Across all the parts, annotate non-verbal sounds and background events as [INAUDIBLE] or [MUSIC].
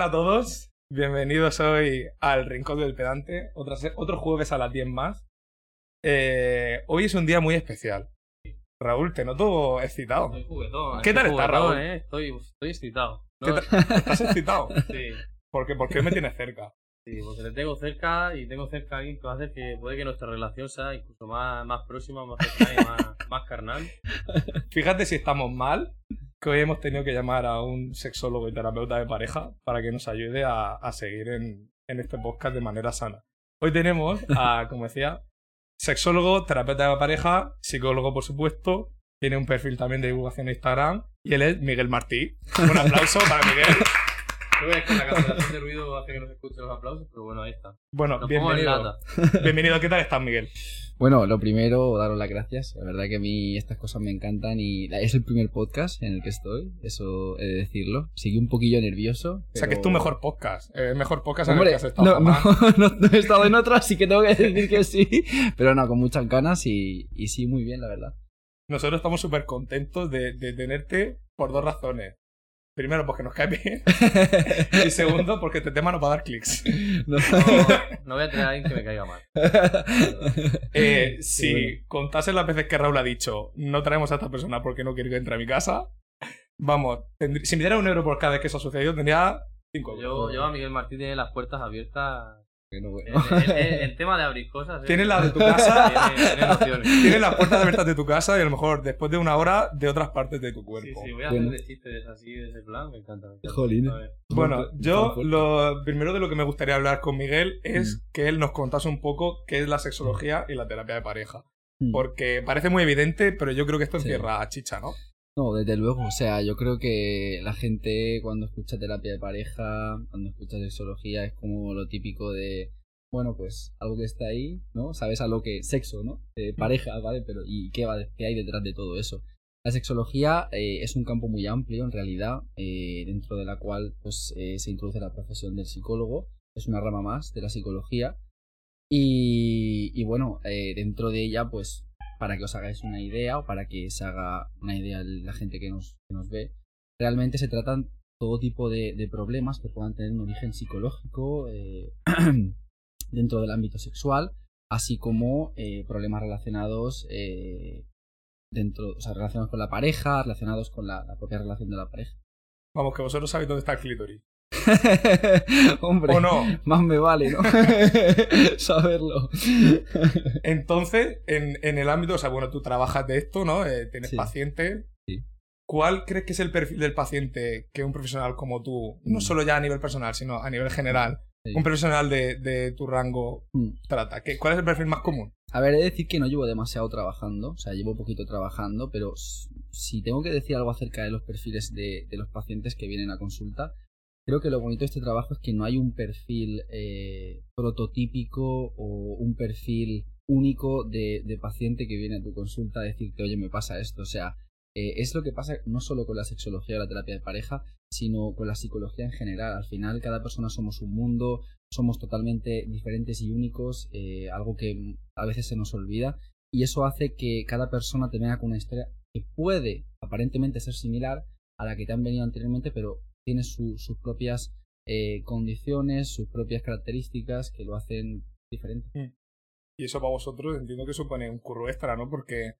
Hola a todos, bienvenidos hoy al Rincón del Pedante, otra se- otro jueves a las 10 más. Eh, hoy es un día muy especial. Raúl, te noto excitado. Estoy juguetón. ¿Qué estoy tal estás, Raúl? eh. Estoy, estoy excitado. ¿Qué No, [LAUGHS] ¿Estás excitado? Sí, ¿Por qué? ¿Por qué me tienes cerca? sí, porque te tengo cerca y tengo cerca a alguien que hacer que puede que nuestra relación sea incluso más, más próxima, más cercana y más, [LAUGHS] más carnal. Fíjate si estamos mal, que hoy hemos tenido que llamar a un sexólogo y terapeuta de pareja para que nos ayude a, a seguir en, en este podcast de manera sana. Hoy tenemos a, [LAUGHS] como decía, sexólogo, terapeuta de pareja, psicólogo por supuesto, tiene un perfil también de divulgación en Instagram y él es Miguel Martí. Un aplauso para Miguel. [LAUGHS] Es que la cancelación de ruido hace que no se escuchen los aplausos, pero bueno, ahí está. Bueno, Nos bienvenido. [LAUGHS] Bienvenido, ¿qué tal estás Miguel? Bueno, lo primero, daros las gracias. La verdad que a mí estas cosas me encantan y es el primer podcast en el que estoy, eso he de decirlo. Seguí un poquillo nervioso. O sea que es tu mejor podcast, el mejor podcast en el Hombre, que has estado. no, no, jamás. [LAUGHS] no, no he estado en otro, así que tengo que decir que sí. Pero no, con muchas ganas y, y sí, muy bien, la verdad. Nosotros estamos súper contentos de, de tenerte por dos razones. Primero, porque nos cae bien. [LAUGHS] Y segundo, porque este tema nos va a dar clics. No. No, no voy a traer a alguien que me caiga mal. [LAUGHS] Eh, si bueno. contase las veces que Raúl ha dicho, no traemos a esta persona porque no quiere que entre a mi casa, vamos, si me diera un euro por cada vez que eso ha sucedido, tendría cinco euros. Yo, yo a Miguel Martín tiene las puertas abiertas. El, bueno. el- el- el tema de abrir cosas. eh, Tienes la de tu casa, Tiene, [LAUGHS] tiene opciones. tienes las puertas abiertas de tu casa y a lo mejor después de una hora de otras partes de tu Sí, cuerpo. sí, voy a Bueno. hacer de chistes así, de ese plan, me encanta. Jolín. Bueno, yo lo primero de lo que me gustaría hablar con Miguel es Mm. que él nos contase un poco qué es la sexología y la terapia de pareja. Mm. Porque parece muy evidente, pero yo creo que esto Sí. encierra chicha, ¿no? No, desde luego. O sea, yo creo que la gente cuando escucha terapia de pareja, cuando escucha sexología, es como lo típico de, bueno, pues algo que está ahí, ¿no? Sabes a lo que sexo, ¿no? De pareja, ¿vale? Pero ¿y qué, va, qué hay detrás de todo eso? La sexología eh, es un campo muy amplio, en realidad, eh, dentro de la cual pues, eh, se introduce la profesión del psicólogo. Es una rama más de la psicología. Y, y bueno, eh, dentro de ella, pues para que os hagáis una idea o para que se haga una idea la gente que nos, que nos ve, realmente se tratan todo tipo de, problemas que puedan tener un origen psicológico eh, [CLEARS THROAT] dentro del ámbito sexual, así como eh, problemas relacionados eh, dentro, o sea, relacionados con la pareja, relacionados con la, la propia relación de la pareja. Vamos, que vosotros sabéis dónde está el clítoris. [LAUGHS] Hombre, ¿O no? más me vale, ¿no? [LAUGHS] Saberlo. Entonces, en, en el ámbito, o sea, bueno, tú trabajas de esto, ¿no? Eh, tienes Sí. pacientes. Sí. ¿Cuál crees que es el perfil del paciente que un profesional como tú, no Mm. solo ya a nivel personal, sino a nivel general, Sí. un profesional de, de tu rango Mm. trata? ¿Qué, ¿Cuál es el perfil más común? A ver, he de decir que no llevo demasiado trabajando, o sea, llevo poquito trabajando, pero si tengo que decir algo acerca de los perfiles de, de los pacientes que vienen a consulta, creo que lo bonito de este trabajo es que no hay un perfil eh, prototípico o un perfil único de, paciente que viene a tu consulta a decirte, oye, me pasa esto. O sea, eh, es lo que pasa no solo con la sexología o la terapia de pareja, sino con la psicología en general. Al final, cada persona somos un mundo, somos totalmente diferentes y únicos, eh, algo que a veces se nos olvida, y eso hace que cada persona te venga con una historia que puede aparentemente ser similar a la que te han venido anteriormente, pero tiene su- sus propias eh, condiciones, sus propias características que lo hacen diferente. Y eso para vosotros entiendo que supone un curro extra, ¿no? Porque.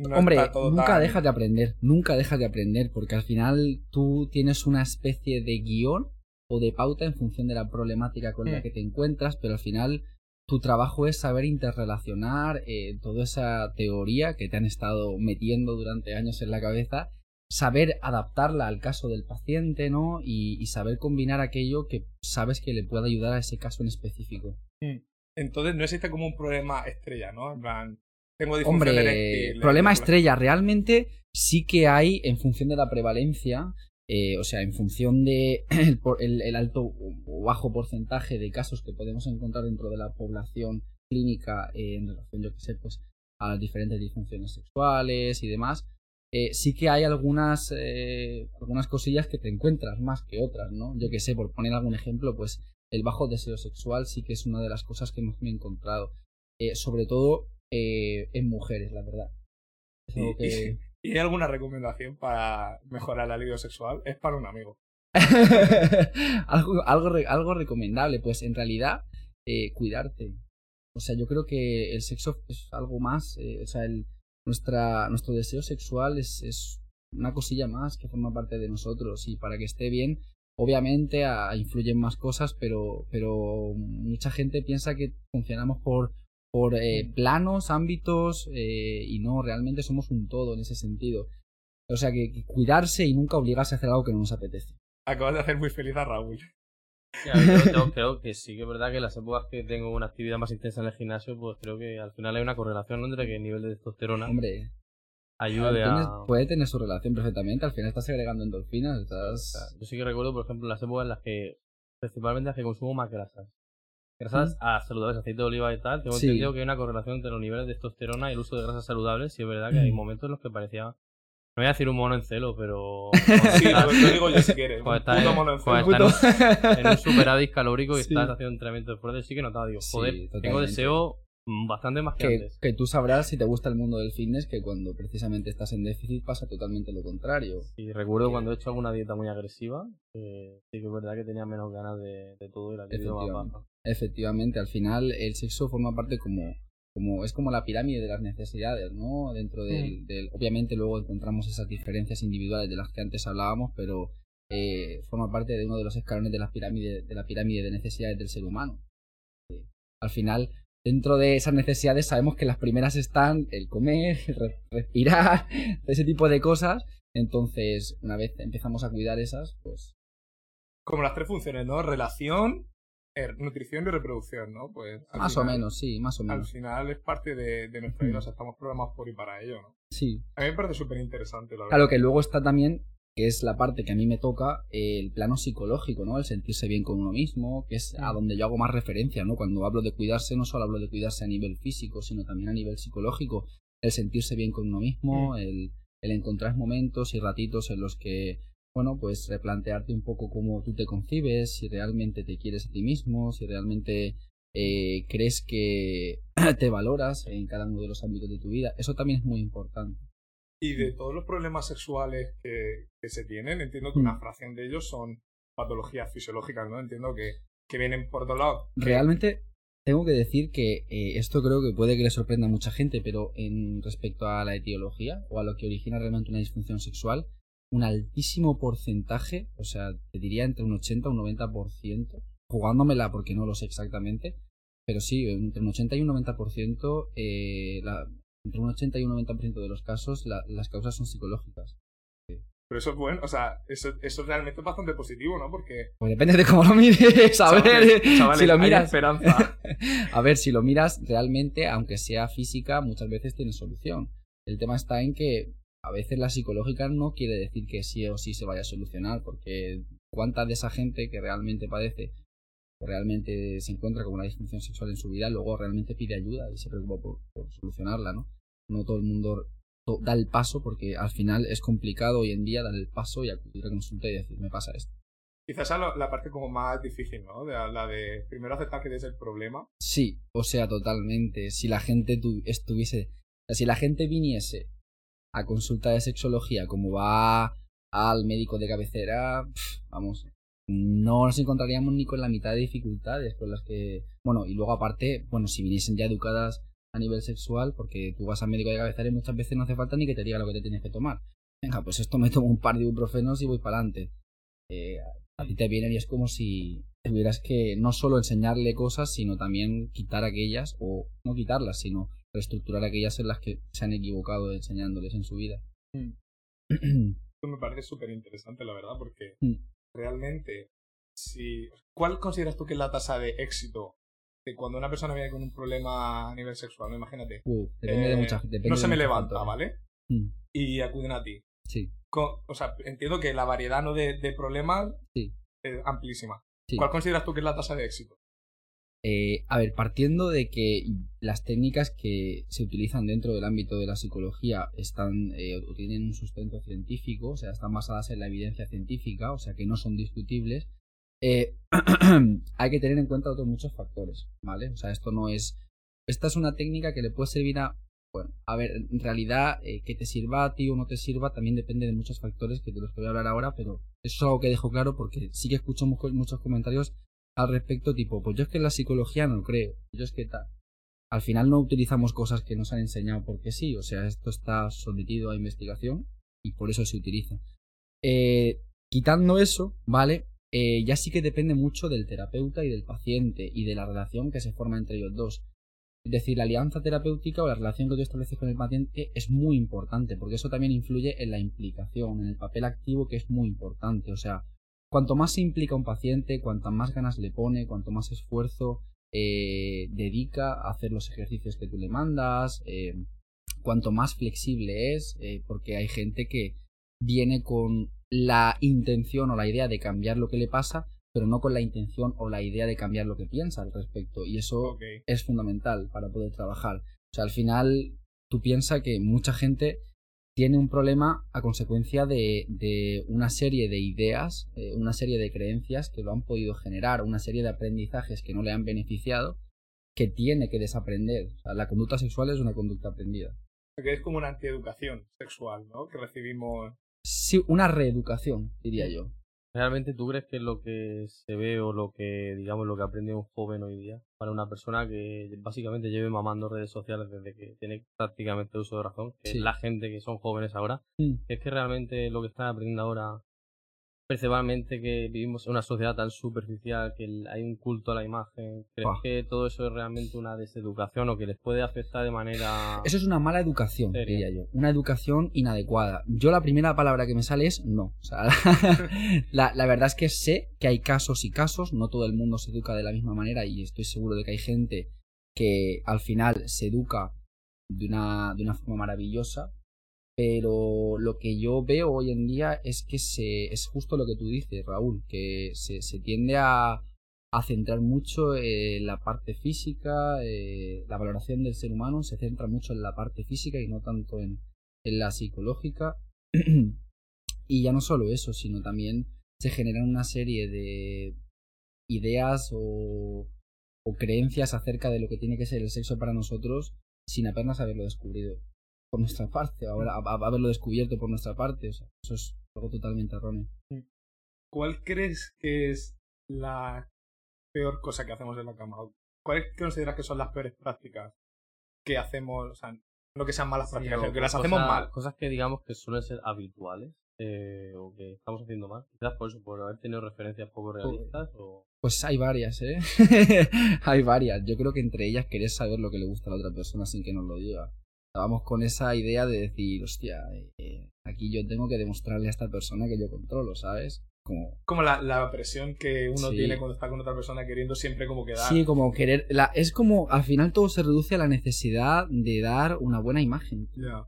no Hombre, nunca tan- dejas de aprender, nunca dejas de aprender, porque al final tú tienes una especie de guion o de pauta en función de la problemática con la Mm. que te encuentras, pero al final tu trabajo es saber interrelacionar eh, toda esa teoría que te han estado metiendo durante años en la cabeza, saber adaptarla al caso del paciente, ¿no? Y, y saber combinar aquello que sabes que le puede ayudar a ese caso en específico. Entonces no existe como un problema estrella, ¿no? En plan, tengo Hombre, eréctil, problema estrella, realmente sí que hay en función de la prevalencia, eh, o sea, en función de [CLEARS THROAT] el- el alto o bajo porcentaje de casos que podemos encontrar dentro de la población clínica eh, en relación, yo que sé, pues a las diferentes disfunciones sexuales y demás, eh, sí que hay algunas, eh, algunas cosillas que te encuentras más que otras, ¿no? Yo que sé, por poner algún ejemplo, pues el bajo deseo sexual sí que es una de las cosas que más me he encontrado. Eh, sobre todo eh, en mujeres, la verdad. Y, que- y- [LAUGHS] ¿y hay alguna recomendación para mejorar la libido sexual? Es para un amigo. [LAUGHS] algo, algo, algo recomendable, pues en realidad, eh, cuidarte. O sea, yo creo que el sexo es algo más. o sea, el, nuestra, nuestro deseo sexual es, es una cosilla más que forma parte de nosotros. Y para que esté bien, obviamente a- influyen más cosas, pero, pero mucha gente piensa que funcionamos por, por eh, planos, ámbitos, eh, y no, realmente somos un todo en ese sentido. O sea, que, que cuidarse y nunca obligarse a hacer algo que no nos apetece. Acabas de hacer muy feliz a Raúl. A yo, yo creo que sí que es verdad que las épocas que tengo una actividad más intensa en el gimnasio, pues creo que al final hay una correlación entre que el nivel de testosterona Hombre, ayude tienes- a... puede tener su relación perfectamente. Al final estás agregando endorfinas, estás. Yo sí que recuerdo, por ejemplo, las épocas en las que, principalmente las que consumo más grasas. Grasas saludables, aceite de oliva y tal. Tengo Sí. entendido que hay una correlación entre los niveles de testosterona y el uso de grasas saludables. Y es verdad que hay momentos en los que parecía. No voy a decir un mono en celo, pero. [LAUGHS] Sí, lo, lo digo yo si quieres. Un puto mono en celo. [LAUGHS] en un superávit calórico y Sí. estás haciendo entrenamiento de fuerza, sí que notado, digo, Sí, joder, tengo deseo mm, bastante más que, que, antes. que tú sabrás si te gusta el mundo del fitness que cuando precisamente estás en déficit pasa totalmente lo contrario. Y recuerdo cuando he hecho alguna dieta muy agresiva, sí que es verdad que tenía menos ganas de, de todo y la libido más baja. Efectivamente, al final el sexo forma parte como, como es como la pirámide de las necesidades, ¿no? Dentro del, del- obviamente luego encontramos esas diferencias individuales de las que antes hablábamos, pero eh, forma parte de uno de los escalones de la pirámide de la pirámide de necesidades del ser humano. Eh, al final, dentro de esas necesidades sabemos que las primeras están el comer, el [LAUGHS] re- respirar, [LAUGHS] ese tipo de cosas. Entonces, una vez empezamos a cuidar esas, pues Como las tres funciones, ¿no? Relación, nutrición y reproducción, ¿no? Pues al más o menos, sí, más o Al menos. final es parte de, de nuestra vida, Mm. o sea, estamos programados por y para ello, ¿no? Sí. A mí me parece súper interesante, la verdad. Claro que luego está también, que es la parte que a mí me toca, el plano psicológico, ¿no? El sentirse bien con uno mismo, que es a Mm. donde yo hago más referencia, ¿no? Cuando hablo de cuidarse, no solo hablo de cuidarse a nivel físico, sino también a nivel psicológico. El sentirse bien con uno mismo, el, el encontrar momentos y ratitos en los que, bueno, pues replantearte un poco cómo tú te concibes, si realmente te quieres a ti mismo, si realmente eh, crees que [CLEARS THROAT] te valoras en cada uno de los ámbitos de tu vida. Eso también es muy importante. Y de todos los problemas sexuales que, que se tienen, entiendo que Mm. una fracción de ellos son patologías fisiológicas, ¿no? Entiendo que, que vienen por otro lado. que- Realmente tengo que decir que eh, esto creo que puede que le sorprenda a mucha gente, pero en respecto a la etiología o a lo que origina realmente una disfunción sexual, un altísimo porcentaje, o sea, te diría entre un 80 y un 90%, jugándomela porque no lo sé exactamente, pero sí, entre un 80 y un 90%, eh, la, entre un 80 y un 90% de los casos la- las causas son psicológicas. Pero eso es bueno, o sea, eso, eso realmente es bastante positivo, ¿no? Porque. Pues depende de cómo lo mires, [LAUGHS] a ver, chavales, chavales, si lo miras... esperanza. [LAUGHS] A ver, si lo miras realmente, aunque sea física, muchas veces tiene solución. El tema está en que a veces la psicológica no quiere decir que sí o sí se vaya a solucionar, porque cuánta de esa gente que realmente padece realmente se encuentra con una disfunción sexual en su vida, luego realmente pide ayuda y se preocupa por, por solucionarla, ¿no? No todo el mundo to- da el paso porque al final es complicado hoy en día dar el paso y acudir a consulta y decir, me pasa esto. Quizás es la, la parte como más difícil, ¿no? De, la de primero aceptar que es el problema. Sí, o sea, totalmente. Si la gente tu- estuviese. O sea, si la gente viniese a consulta de sexología como va al médico de cabecera, vamos, no nos encontraríamos ni con la mitad de dificultades con las que. Bueno, y luego aparte, bueno, si viniesen ya educadas a nivel sexual, porque tú vas al médico de cabecera y muchas veces no hace falta ni que te diga lo que te tienes que tomar. Venga, pues esto me tomo un par de ibuprofenos y voy para adelante. Eh, a ti te vienen y es como si tuvieras que no solo enseñarle cosas, sino también quitar aquellas, o no quitarlas, sino reestructurar aquellas en las que se han equivocado enseñándoles en su vida. Esto me parece súper interesante, la verdad, porque Mm. realmente, si. ¿Cuál consideras tú que es la tasa de éxito de cuando una persona viene con un problema a nivel sexual? Imagínate. Uh, depende de eh, mucha depende no de se me levanta, factores. ¿vale? Mm, Y acuden a ti. Sí, o sea, entiendo que la variedad ¿no? de, de problemas Sí. es amplísima. sí. ¿Cuál consideras tú que es la tasa de éxito? Eh, a ver, partiendo de que las técnicas que se utilizan dentro del ámbito de la psicología están eh, tienen un sustento científico, o sea, están basadas en la evidencia científica, o sea, que no son discutibles, eh, [CLEARS THROAT] hay que tener en cuenta otros muchos factores, ¿vale? O sea, esto no es... Esta es una técnica que le puede servir a Bueno, a ver, en realidad, eh, que te sirva a ti o no te sirva también depende de muchos factores que te los voy a hablar ahora, pero eso es algo que dejo claro porque sí que escucho mu- muchos comentarios al respecto, tipo, pues yo es que en la psicología no creo, yo es que tal. Al final no utilizamos cosas que nos han enseñado porque sí, o sea, esto está sometido a investigación y por eso se utiliza. Eh, quitando eso, ¿vale? Eh, ya sí que depende mucho del terapeuta y del paciente y de la relación que se forma entre ellos dos. Es decir, la alianza terapéutica o la relación que tú estableces con el paciente es muy importante, porque eso también influye en la implicación, en el papel activo que es muy importante. O sea, cuanto más se implica un paciente, cuantas más ganas le pone, cuanto más esfuerzo eh, dedica a hacer los ejercicios que tú le mandas, eh, cuanto más flexible es, eh, porque hay gente que viene con la intención o la idea de cambiar lo que le pasa, pero no con la intención o la idea de cambiar lo que piensa al respecto. Y eso es fundamental para poder trabajar. O sea, al final tú piensas que mucha gente tiene un problema a consecuencia de, de una serie de ideas, eh, una serie de creencias que lo han podido generar, una serie de aprendizajes que no le han beneficiado, que tiene que desaprender. O sea, la conducta sexual es una conducta aprendida. Que es como una antieducación sexual, ¿no? Que recibimos. Sí, una reeducación, diría yo. ¿Realmente tú crees que es lo que se ve o lo que, digamos, lo que aprende un joven hoy día? Para una persona que básicamente lleve mamando redes sociales desde que tiene prácticamente uso de razón, que Sí. es la gente que son jóvenes ahora, Mm. es que realmente lo que están aprendiendo ahora, principalmente que vivimos en una sociedad tan superficial, que hay un culto a la imagen, ¿crees Buah. que todo eso es realmente una deseducación o que les puede afectar de manera... Eso es una mala educación, Seria. diría yo. Una educación inadecuada. Yo la primera palabra que me sale es no. O sea, [LAUGHS] la, la verdad es que sé que hay casos y casos, no todo el mundo se educa de la misma manera y estoy seguro de que hay gente que al final se educa de una, de una forma maravillosa, pero lo que yo veo hoy en día es que se, es justo lo que tú dices, Raúl, que se, se tiende a, a centrar mucho en la parte física, eh, la valoración del ser humano se centra mucho en la parte física y no tanto en, en la psicológica. [CLEARS THROAT] y ya no solo eso, sino también se generan una serie de ideas o, o creencias acerca de lo que tiene que ser el sexo para nosotros sin apenas haberlo descubrido por nuestra parte, a- a- haberlo descubierto por nuestra parte. O sea, eso es algo totalmente erróneo. ¿Cuál crees que es la peor cosa que hacemos en la cama? ¿Cuáles consideras que son las peores prácticas que hacemos? O sea, no que sean malas prácticas, sino que las cosas- hacemos mal. Cosas que digamos que suelen ser habituales eh, o que estamos haciendo mal. Quizás por eso, por haber tenido referencias poco realistas o... Pues hay varias, ¿eh? [LAUGHS] hay varias. Yo creo que entre ellas querés saber lo que le gusta a la otra persona sin que nos lo diga. Vamos con esa idea de decir, hostia, eh, aquí yo tengo que demostrarle a esta persona que yo controlo, ¿sabes? Como, Como la, la presión que uno Sí. tiene cuando está con otra persona queriendo siempre como quedar. sí, como querer. La, es como, al final todo se reduce a la necesidad de dar una buena imagen. Ya.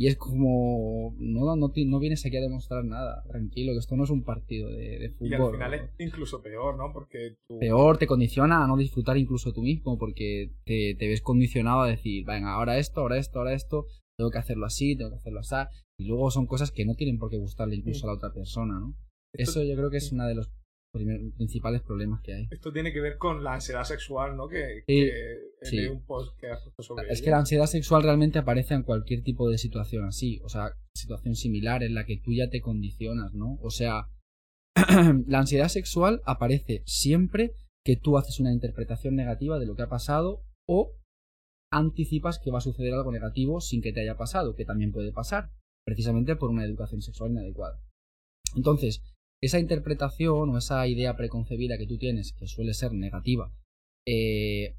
Y es como, no, no, no vienes aquí a demostrar nada, tranquilo, que esto no es un partido de, de fútbol. Y al final es incluso peor, ¿no? Porque tú... peor, te condiciona a no disfrutar incluso tú mismo, porque te, te ves condicionado a decir, venga, ahora esto, ahora esto, ahora esto, tengo que hacerlo así, tengo que hacerlo así, y luego son cosas que no tienen por qué gustarle incluso a la otra persona, ¿no? Eso yo creo que es uno de los principales problemas que hay. Esto tiene que ver con la ansiedad sexual, ¿no? Que, Sí, que sí. leí un post que sobre Es que la ansiedad sexual realmente aparece en cualquier tipo de situación así, o sea, situación similar en la que tú ya te condicionas, ¿no? O sea, [CLEARS THROAT] la ansiedad sexual aparece siempre que tú haces una interpretación negativa de lo que ha pasado o anticipas que va a suceder algo negativo sin que te haya pasado, que también puede pasar, precisamente por una educación sexual inadecuada. Entonces, esa interpretación o esa idea preconcebida que tú tienes, que suele ser negativa, eh,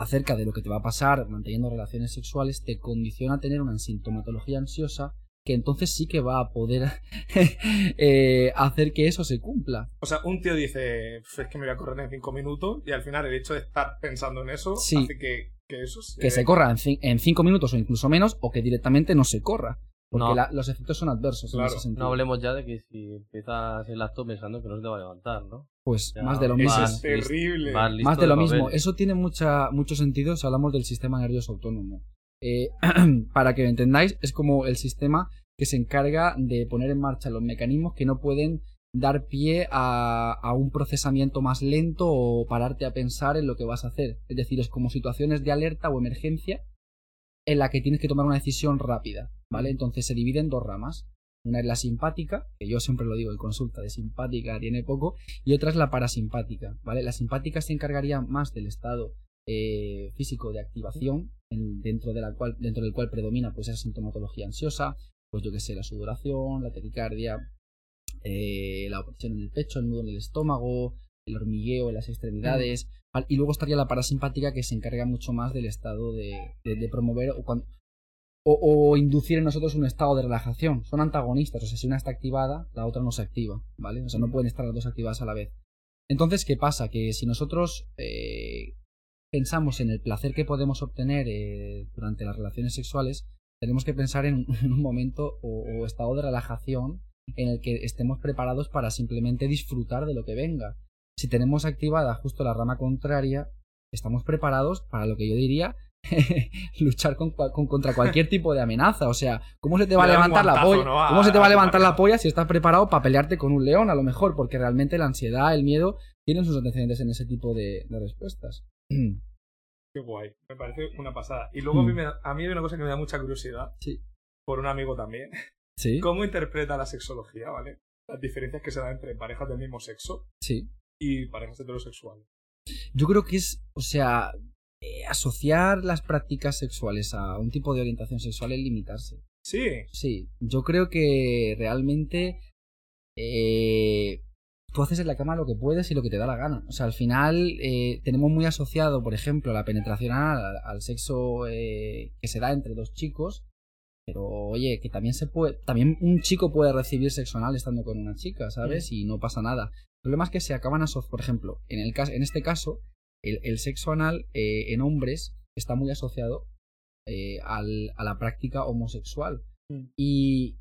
acerca de lo que te va a pasar manteniendo relaciones sexuales, te condiciona a tener una sintomatología ansiosa que entonces sí que va a poder [LAUGHS] eh, hacer que eso se cumpla. O sea, un tío dice, "Pf, es que me voy a correr en cinco minutos y al final el hecho de estar pensando en eso Sí. hace que, que eso se... Que se corra en, en cinco minutos o incluso menos, o que directamente no se corra. Porque No. la- los efectos son adversos Claro. en ese sentido. No hablemos ya de que si empiezas el acto pensando que no se te va a levantar, ¿no? Pues Ya, más de lo Eso mismo. es terrible. Más de lo mismo. Eso tiene mucha, mucho sentido si hablamos del sistema nervioso autónomo. Eh, [CLEARS THROAT] para que lo entendáis, es como el sistema que se encarga de poner en marcha los mecanismos que no pueden dar pie a, a un procesamiento más lento o pararte a pensar en lo que vas a hacer. Es decir, es como situaciones de alerta o emergencia en la que tienes que tomar una decisión rápida, ¿vale? Entonces se divide en dos ramas. Una es la simpática, que yo siempre lo digo en consulta, de simpática tiene poco, y otra es la parasimpática, ¿vale? La simpática se encargaría más del estado eh, físico de activación, dentro, de la cual, dentro del cual predomina pues esa sintomatología ansiosa, pues yo que sé, la sudoración, la taquicardia, eh, la opresión en el pecho, el nudo en el estómago, el hormigueo en las extremidades, y luego estaría la parasimpática que se encarga mucho más del estado de, de, promover o, cuando, o, inducir en nosotros un estado de relajación. Son antagonistas, o sea, si una está activada, la otra no se activa, ¿vale? O sea, no pueden estar las dos activadas a la vez. Entonces, ¿qué pasa? Que si nosotros eh, pensamos en el placer que podemos obtener eh, durante las relaciones sexuales, tenemos que pensar en, un [LAUGHS] momento o, estado de relajación en el que estemos preparados para simplemente disfrutar de lo que venga. Si tenemos activada justo la rama contraria, estamos preparados para lo que yo diría [LAUGHS] luchar con, contra cualquier [LAUGHS] tipo de amenaza. O sea, ¿cómo se te va a levantar la polla? ¿Cómo se te va a levantar la polla si estás preparado para pelearte con un león? A lo mejor, porque realmente la ansiedad, el miedo tienen sus antecedentes en ese tipo de respuestas. [CLEARS THROAT] Qué guay, me parece una pasada. Y luego a, mí mm. a mí hay una cosa que me da mucha curiosidad. Sí. Por un amigo también. Sí. [LAUGHS] ¿Cómo interpreta la sexología, ¿vale? Las diferencias que se dan entre parejas del mismo sexo. Sí. Y parejas heterosexuales. Yo creo que es, o sea, eh, asociar las prácticas sexuales a un tipo de orientación sexual es limitarse. Sí. Sí. Yo creo que realmente eh, tú haces en la cama lo que puedes y lo que te da la gana. O sea, al final eh, tenemos muy asociado, por ejemplo, la penetración al, sexo eh, que se da entre dos chicos. Pero oye, que también se puede. También un chico puede recibir sexo anal estando con una chica, ¿sabes? Mm. Y no pasa nada. El problema es que se acaban asociando. Por ejemplo, en, el caso, en este caso, el, sexo anal eh, en hombres está muy asociado al, a la práctica homosexual. Mm. Y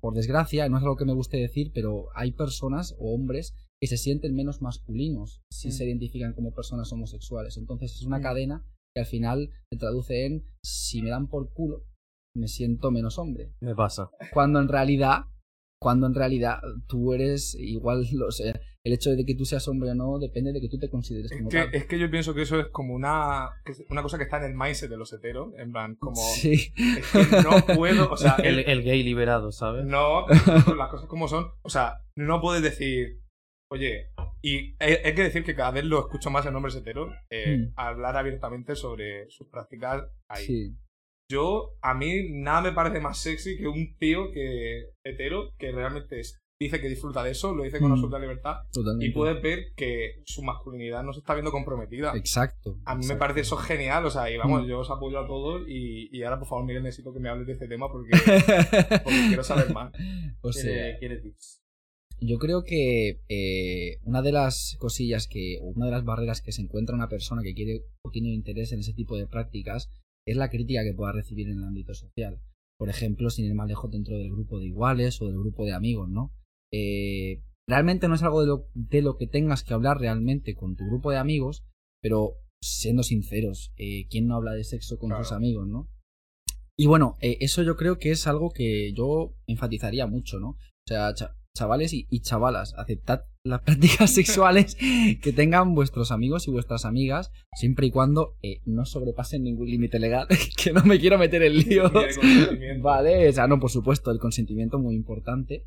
por desgracia, no es algo que me guste decir, pero hay personas o hombres que se sienten menos masculinos si mm. se identifican como personas homosexuales. Entonces es una mm. cadena que al final se traduce en si me dan por culo, me siento menos hombre. Me pasa. Cuando en realidad, cuando en realidad tú eres igual, [LAUGHS] lo sé, el hecho de que tú seas hombre o no depende de que tú te consideres como es que, Es que yo pienso que eso es como una, una cosa que está en el mindset de los heteros, en plan, como... Sí. Es que no puedo, o sea... [LAUGHS] el, el, gay liberado, ¿sabes? No, las cosas como son. O sea, no puedes decir, oye, y hay, que decir que cada vez lo escucho más en hombres heteros, eh, hmm. hablar abiertamente sobre sus prácticas ahí. Sí. Yo, a mí, nada me parece más sexy que un tío que hetero que realmente es dice que disfruta de eso, lo dice con mm. absoluta libertad. Y puedes ver que su masculinidad no se está viendo comprometida. Exacto. A mí me parece eso genial, o sea, y vamos, mm. yo os apoyo a todos y, y, ahora por favor Miguel necesito que me hables de este tema porque, [LAUGHS] quiero saber más. O sea, Yo creo que eh, una de las cosillas que, una de las barreras que se encuentra una persona que quiere o tiene interés en ese tipo de prácticas es la crítica que pueda recibir en el ámbito social. Por ejemplo, sin ir más lejos dentro del grupo de iguales o del grupo de amigos, ¿no? Eh, realmente no es algo de lo, de lo, que tengas que hablar realmente con tu grupo de amigos, pero siendo sinceros, eh, ¿quién no habla de sexo con sus amigos, no? Y bueno, eh, eso yo creo que es algo que yo enfatizaría mucho, ¿no? O sea, chavales y, chavalas, aceptad las prácticas [LAUGHS] sexuales que tengan vuestros amigos y vuestras amigas, siempre y cuando no sobrepasen ningún límite legal, [LAUGHS] que no me quiero meter en lío. Vale, o sea, no, por supuesto, el consentimiento muy importante.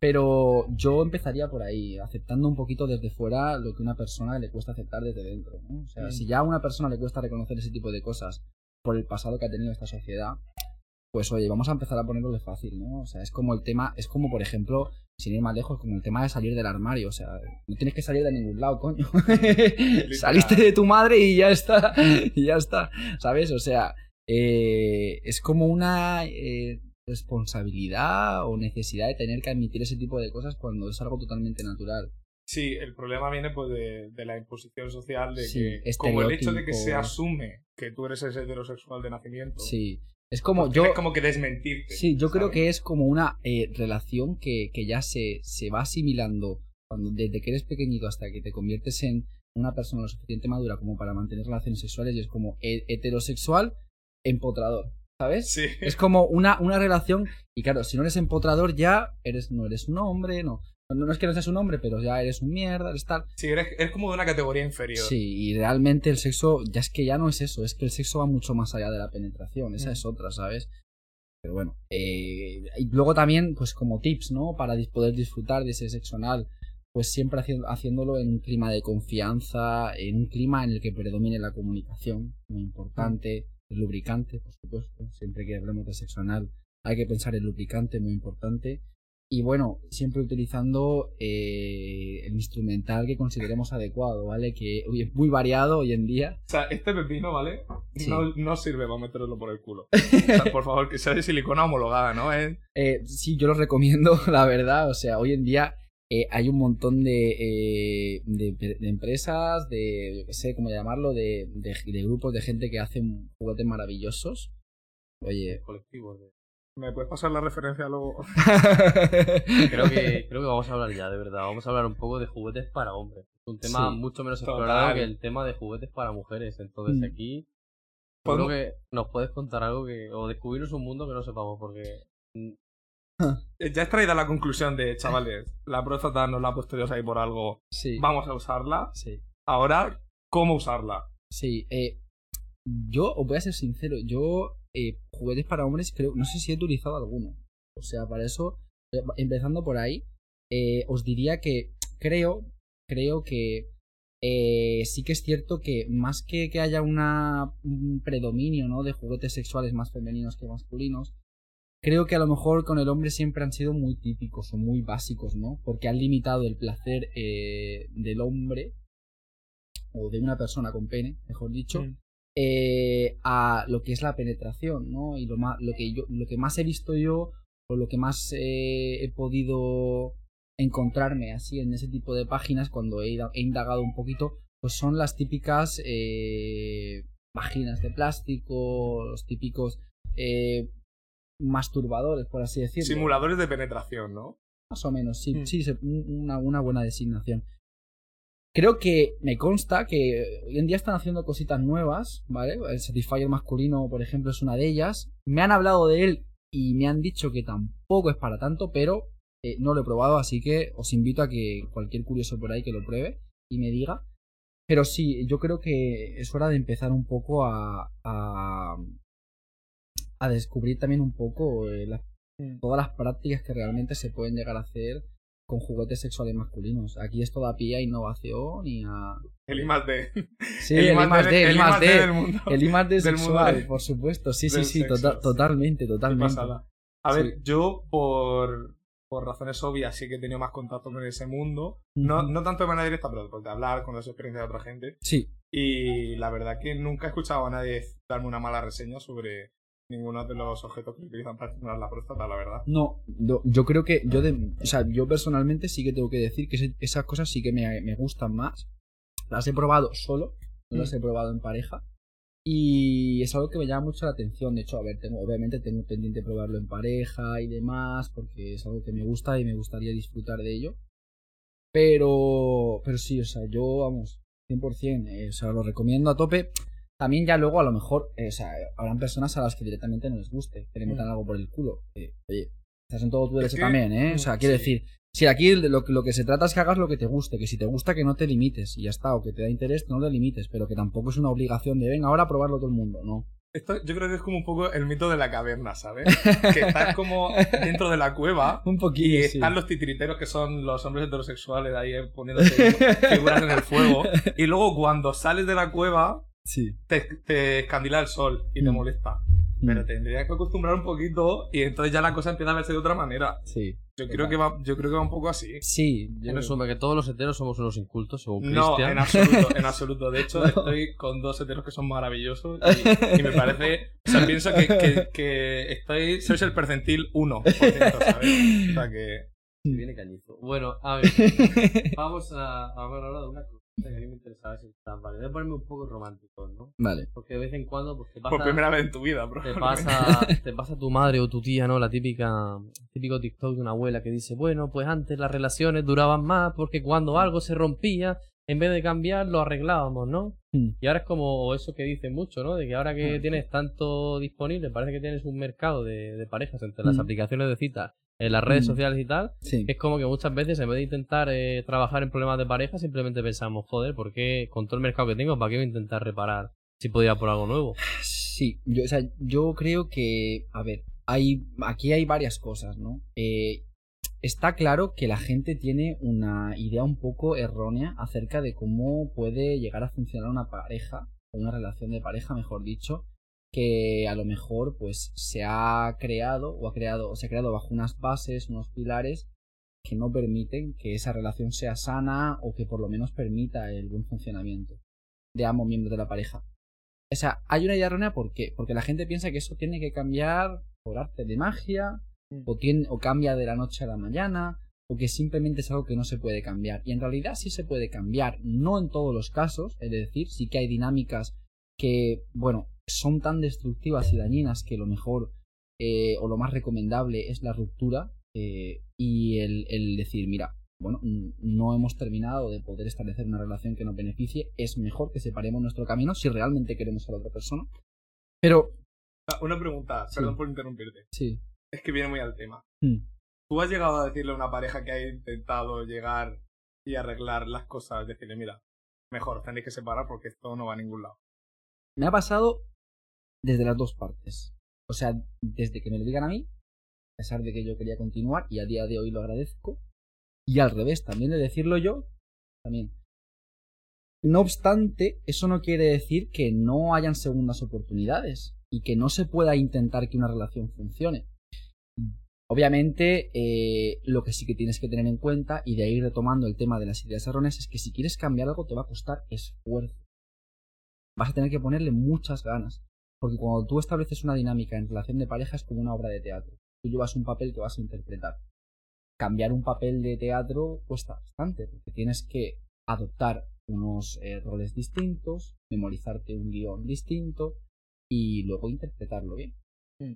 Pero yo empezaría por ahí, aceptando un poquito desde fuera lo que a una persona le cuesta aceptar desde dentro. ¿no? O sea, si ya a una persona le cuesta reconocer ese tipo de cosas por el pasado que ha tenido esta sociedad, pues oye, vamos a empezar a ponerlo de fácil, ¿no? O sea, es como el tema, es como por ejemplo, sin ir más lejos, como el tema de salir del armario. O sea, no tienes que salir de ningún lado, coño. [LAUGHS] Saliste de tu madre y ya está. y ya está. ¿Sabes? O sea, eh, es como una. Eh, responsabilidad o necesidad de tener que admitir ese tipo de cosas cuando es algo totalmente natural. Sí, el problema viene pues de, la imposición social de que como el hecho de que se asume que tú eres ese heterosexual de nacimiento. Sí. Es como pues [LAUGHS] yo como que desmentirte. Sí, yo creo que es como una eh, relación que, que ya se, se va asimilando cuando desde que eres pequeñito hasta que te conviertes en una persona lo suficiente madura como para mantener relaciones sexuales y es como heterosexual empotrador. ¿sabes? Sí. Es como una, una relación, y claro, si no eres empotrador ya eres, no eres un hombre, no, No, no es que no seas un hombre, pero ya eres un mierda, eres tal. Sí, eres, eres como de una categoría inferior. Sí, y realmente el sexo, ya es que ya no es eso, es que el sexo va mucho más allá de la penetración, esa Mm. es otra, ¿sabes? Pero bueno, eh, y luego también, pues como tips, ¿no? Para poder disfrutar de ese sexo anal, pues siempre haci- haciéndolo en un clima de confianza, en un clima en el que predomine la comunicación, muy importante, el lubricante, por supuesto, siempre que hablemos de sexo anal hay que pensar en lubricante, muy importante. Y bueno, siempre utilizando eh, el instrumental que consideremos adecuado, ¿vale? Que es muy variado hoy en día. O sea, este pepino, ¿vale? Sí. No, no sirve para meterlo por el culo. O sea, [LAUGHS] por favor, que sea de silicona homologada, ¿no? Eh, sí, yo lo recomiendo, [LAUGHS] la verdad. O sea, hoy en día eh, hay un montón de, eh, de, de empresas, de, yo qué sé, cómo llamarlo, de, de, de grupos de gente que hacen juguetes maravillosos. Oye, colectivos. de- ¿Me puedes pasar la referencia luego? [LAUGHS] Creo que, creo que vamos a hablar ya, de verdad. Vamos a hablar un poco de juguetes para hombres. Es un tema Sí. mucho menos Total. explorado que el tema de juguetes para mujeres. Entonces Mm. aquí ¿Podemos- creo que nos puedes contar algo que o descubrirnos un mundo que no sepamos porque [LAUGHS] Ya es traída la conclusión de, chavales, la próstata nos la ha puesto Dios ahí por algo. sí, Vamos a usarla. sí. Ahora, ¿cómo usarla? Sí, eh, yo os voy a ser sincero, yo eh, juguetes para hombres creo, no sé si he utilizado alguno. O sea, para eso, eh, empezando por ahí, eh, os diría que creo, creo que eh, sí que es cierto que más que que haya una, un predominio ¿no? de juguetes sexuales más femeninos que masculinos, creo que a lo mejor con el hombre siempre han sido muy típicos o muy básicos, ¿no? Porque han limitado el placer eh, del hombre o de una persona con pene, mejor dicho. Eh, a lo que es la penetración, ¿no? Y lo más, lo que yo, lo que más he visto yo, o lo que más eh, he podido encontrarme así en ese tipo de páginas cuando he, indagado un poquito, pues son las típicas eh, vaginas de plástico, los típicos eh, masturbadores, por así decirlo. Simuladores de penetración, ¿no? Más o menos, sí, Mm. sí, una, una buena designación. Creo que me consta que hoy en día están haciendo cositas nuevas, ¿vale? El Satisfyer masculino, por ejemplo, es una de ellas. Me han hablado de él y me han dicho que tampoco es para tanto, pero eh, no lo he probado, así que os invito a que cualquier curioso por ahí que lo pruebe y me diga. Pero sí, yo creo que es hora de empezar un poco a, a, a descubrir también un poco eh, Mm. todas las prácticas que realmente se pueden llegar a hacer con juguetes sexuales masculinos. Aquí esto da pie a innovación y a... El I más D. Sí, el, I más D, el I más D, del mundo. el I más D [LAUGHS] sexual, por supuesto. Sí, sí, sí, sexo, tota- sí. totalmente, totalmente. A Sí. ver, yo por, por razones obvias sí que he tenido más contacto con ese mundo. No, no tanto de manera directa, pero de hablar con las experiencias de otra gente. Sí, Y la verdad que nunca he escuchado a nadie darme una mala reseña sobre ninguno de los objetos que se utilizan para estimular la próstata, la verdad. no, yo, yo creo que yo, de, o sea, yo personalmente sí que tengo que decir que ese- esas cosas sí que me, me gustan más. Las he probado solo, no las Mm. he probado en pareja. Y es algo que me llama mucho la atención. De hecho, a ver, tengo, obviamente tengo pendiente probarlo en pareja y demás, porque es algo que me gusta y me gustaría disfrutar de ello. Pero, pero sí, o sea, yo, vamos, 100%, eh, o sea, lo recomiendo a tope. También ya luego, a lo mejor, eh, o sea, habrán personas a las que directamente no les guste, que le metan Mm. algo por el culo. Eh, oye, estás en todo tu derecho también, ¿eh? O sea, mm, quiero sí. decir, si aquí lo, que- lo que se trata es que hagas lo que te guste, que si te gusta que no te limites y ya está, o que te da interés, no te limites, pero que tampoco es una obligación de venga ahora a probarlo todo el mundo, ¿no? Esto yo creo que es como un poco el mito de la caverna, ¿sabes? [LAUGHS] que estás como dentro de la cueva [LAUGHS] Un y poquillo, sí. están los titiriteros que son los hombres heterosexuales ahí eh, poniéndose [LAUGHS] figuras en el fuego. Y luego cuando sales de la cueva Sí. te, te escandila el sol y te Mm. molesta. Pero tendrías que acostumbrar un poquito y entonces ya la cosa empieza a verse de otra manera. Sí. Yo creo que va, yo creo que va un poco así. Sí. yo En resumen, que todos los heteros somos unos incultos, según No, Cristian. en absoluto, en absoluto. De hecho, [LAUGHS] No. estoy con dos heteros que son maravillosos y, y me parece. O sea, pienso que, que, que estoy. Sois el percentil 1%, ¿sabes? O sea que. Viene cañizo. Bueno, a ver, [LAUGHS] vamos a a hablar ahora de una cosa a mí me interesaba si está vale. Voy a ponerme un poco romántico, ¿no? Vale. Porque de vez en cuando pues, te pasa, Por primera vez en tu vida, bro. te pasa, [LAUGHS] te pasa tu madre o tu tía, ¿no? La típica, típico TikTok de una abuela que dice, bueno, pues antes las relaciones duraban más porque cuando algo se rompía, en vez de cambiar, lo arreglábamos, ¿no? Mm. Y ahora es como eso que dicen mucho, ¿no? De que ahora que Mm. tienes tanto disponible, parece que tienes un mercado de, de parejas entre las Mm. aplicaciones de citas en las redes Mm. sociales y tal, Sí. es como que muchas veces en vez de intentar eh, trabajar en problemas de pareja, simplemente pensamos, joder, ¿por qué con todo el mercado que tengo, para qué voy a intentar reparar si podía ir por algo nuevo? [SIGHS] Sí, yo, o sea, yo creo que, a ver, hay, aquí hay varias cosas, ¿no? Eh, está claro que la gente tiene una idea un poco errónea acerca de cómo puede llegar a funcionar una pareja, una relación de pareja, mejor dicho, que a lo mejor pues se ha creado o ha creado o se ha creado bajo unas bases, unos pilares que no permiten que esa relación sea sana o que por lo menos permita el buen funcionamiento de ambos miembros de la pareja. O sea, hay una idea errónea ¿por qué? Porque la gente piensa que eso tiene que cambiar por arte de magia, o, tiene, o cambia de la noche a la mañana, o que simplemente es algo que no se puede cambiar. Y en realidad sí se puede cambiar, no en todos los casos, es decir, sí que hay dinámicas que, bueno, son tan destructivas y dañinas que lo mejor eh, o lo más recomendable es la ruptura eh, y el, el decir, mira, bueno, no hemos terminado de poder establecer una relación que nos beneficie, es mejor que separemos nuestro camino si realmente queremos a la otra persona. Pero, Ah, Una pregunta, Sí. perdón por interrumpirte. sí. Es que viene muy al tema. Mm. ¿Tú has llegado a decirle a una pareja que ha intentado llegar y arreglar las cosas? Decirle, mira, mejor, tenéis que separar porque esto no va a ningún lado. Me ha pasado desde las dos partes. O sea, desde que me lo digan a mí, a pesar de que yo quería continuar y a día de hoy lo agradezco. Y al revés, también de decirlo yo, también. No obstante, eso no quiere decir que no hayan segundas oportunidades y que no se pueda intentar que una relación funcione. Obviamente, eh, lo que sí que tienes que tener en cuenta, y de ahí retomando el tema de las ideas erróneas, es que si quieres cambiar algo te va a costar esfuerzo vas a tener que ponerle muchas ganas. Porque cuando tú estableces una dinámica en relación de pareja es como una obra de teatro. Tú llevas un papel que vas a interpretar. Cambiar un papel de teatro cuesta bastante, porque tienes que adoptar unos eh, roles distintos, memorizarte un guion distinto y luego interpretarlo bien. Mm.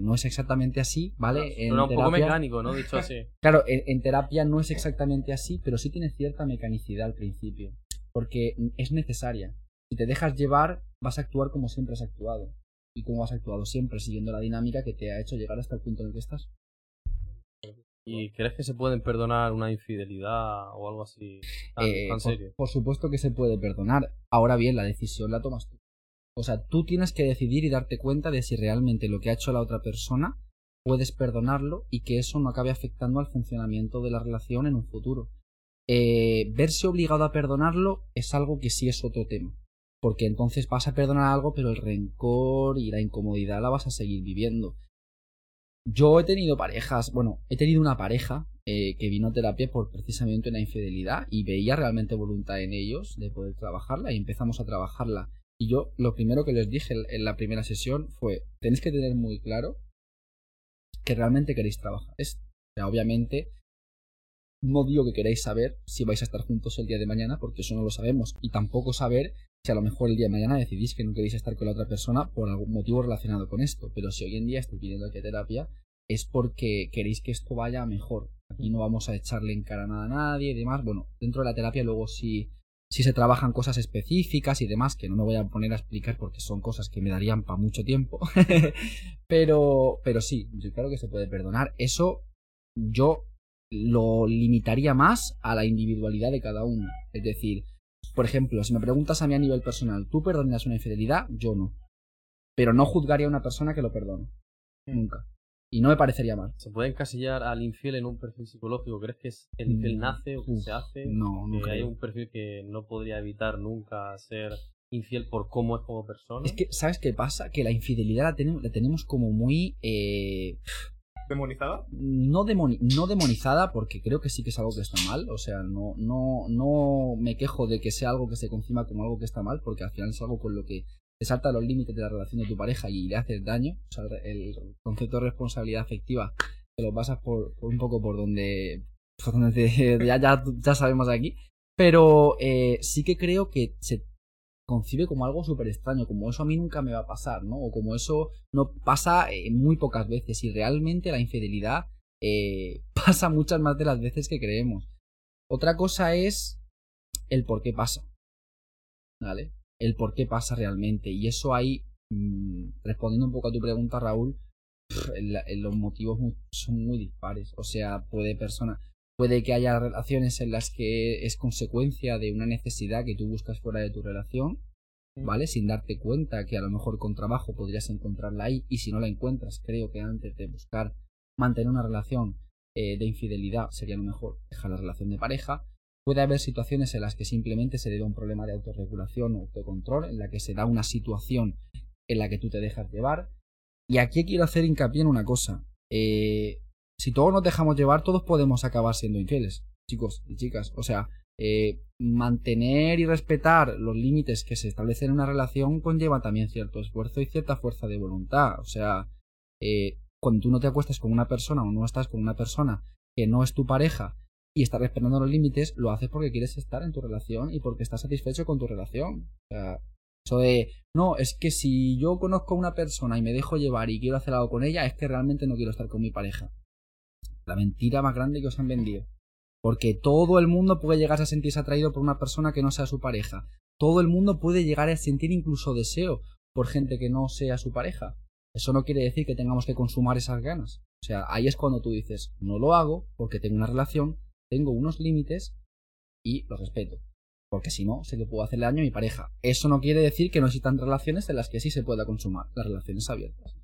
No es exactamente así, ¿vale? En Suena un poco terapia- mecánico, ¿no? Dicho así. [LAUGHS] Claro, en, en terapia no es exactamente así, pero sí tiene cierta mecanicidad al principio. Porque es necesaria. Si te dejas llevar, vas a actuar como siempre has actuado. Y como has actuado siempre, siguiendo la dinámica que te ha hecho llegar hasta el punto en el que estás. ¿Y crees que se pueden perdonar una infidelidad o algo así tan, Eh, tan por, serio? por supuesto que se puede perdonar. Ahora bien, la decisión la tomas tú. O sea, tú tienes que decidir y darte cuenta de si realmente lo que ha hecho la otra persona puedes perdonarlo y que eso no acabe afectando al funcionamiento de la relación en un futuro. Eh, verse obligado a perdonarlo es algo que sí es otro tema. Porque entonces vas a perdonar algo, pero el rencor y la incomodidad la vas a seguir viviendo. Yo he tenido parejas, bueno, he tenido una pareja eh, que vino a terapia por precisamente una infidelidad y veía realmente voluntad en ellos de poder trabajarla y empezamos a trabajarla. Y yo lo primero que les dije en- la primera sesión fue, tenéis que tener muy claro que realmente queréis trabajar esto. O sea, obviamente, no digo que queréis saber si vais a estar juntos el día de mañana, porque eso no lo sabemos, y tampoco saber a lo mejor el día de mañana decidís que no queréis estar con la otra persona por algún motivo relacionado con esto. Pero si hoy en día estoy pidiendo aquí terapia, es porque queréis que esto vaya mejor. Aquí no vamos a echarle en cara nada a nadie y demás. Bueno, dentro de la terapia luego sí, sí se trabajan cosas específicas y demás, que no me voy a poner a explicar porque son cosas que me darían para mucho tiempo. [LAUGHS] pero, pero sí, yo creo que se puede perdonar. Eso yo lo limitaría más a la individualidad de cada uno. Es decir, por ejemplo, si me preguntas a mí a nivel personal, ¿tú perdonas una infidelidad? Yo no. Pero no juzgaría a una persona que lo perdone. Nunca. Y no me parecería mal. ¿Se puede encasillar al infiel en un perfil psicológico? ¿Crees que es- el infiel Mm, nace o que uf, se hace? No, no que hay un perfil que no podría evitar nunca ser infiel por cómo es como persona. Es que, ¿sabes qué pasa? Que la infidelidad la tenemos, la tenemos como muy... eh, ¿Demonizada? no, demoni- no demonizada porque creo que sí que es algo que está mal. O sea, no, no, no me quejo de que sea algo que se concima como algo que está mal porque al final es algo con lo que te salta los límites de la relación de tu pareja y le haces daño. O sea, el concepto de responsabilidad afectiva te lo pasas por, por un poco por donde, te- [LAUGHS] ya, ya, ya sabemos aquí. Pero eh, sí que creo que se concibe como algo súper extraño, como eso a mí nunca me va a pasar, ¿no? O como eso no pasa eh, muy pocas veces y realmente la infidelidad eh, [LAUGHS] pasa muchas más de las veces que creemos. Otra cosa es el por qué pasa, ¿vale? El por qué pasa realmente y eso ahí, mm, respondiendo un poco a tu pregunta Raúl, los motivos mu- son muy dispares. O sea, puede persona, puede que haya relaciones en las que es consecuencia de una necesidad que tú buscas fuera de tu relación, ¿vale? Sin darte cuenta que a lo mejor con trabajo podrías encontrarla ahí y si no la encuentras, creo que antes de buscar mantener una relación eh, de infidelidad sería lo mejor dejar la relación de pareja. Puede haber situaciones en las que simplemente se debe a un problema de autorregulación o autocontrol, en la que se da una situación en la que tú te dejas llevar. Y aquí quiero hacer hincapié en una cosa. Eh, si todos nos dejamos llevar, todos podemos acabar siendo infieles, chicos y chicas. O sea, eh, mantener y respetar los límites que se establecen en una relación conlleva también cierto esfuerzo y cierta fuerza de voluntad. O sea, eh, cuando tú no te acuestas con una persona o no estás con una persona que no es tu pareja y estás respetando los límites, lo haces porque quieres estar en tu relación y porque estás satisfecho con tu relación. O sea, eso de, no, es que si yo conozco a una persona y me dejo llevar y quiero hacer algo con ella, es que realmente no quiero estar con mi pareja. La mentira más grande que os han vendido. Porque todo el mundo puede llegar a sentirse atraído por una persona que no sea su pareja. Todo el mundo puede llegar a sentir incluso deseo por gente que no sea su pareja. Eso no quiere decir que tengamos que consumar esas ganas. O sea, ahí es cuando tú dices, no lo hago porque tengo una relación, tengo unos límites y los respeto. Porque si no, sé que puedo hacerle daño a mi pareja. Eso no quiere decir que no existan relaciones en las que sí se pueda consumar. Las relaciones abiertas.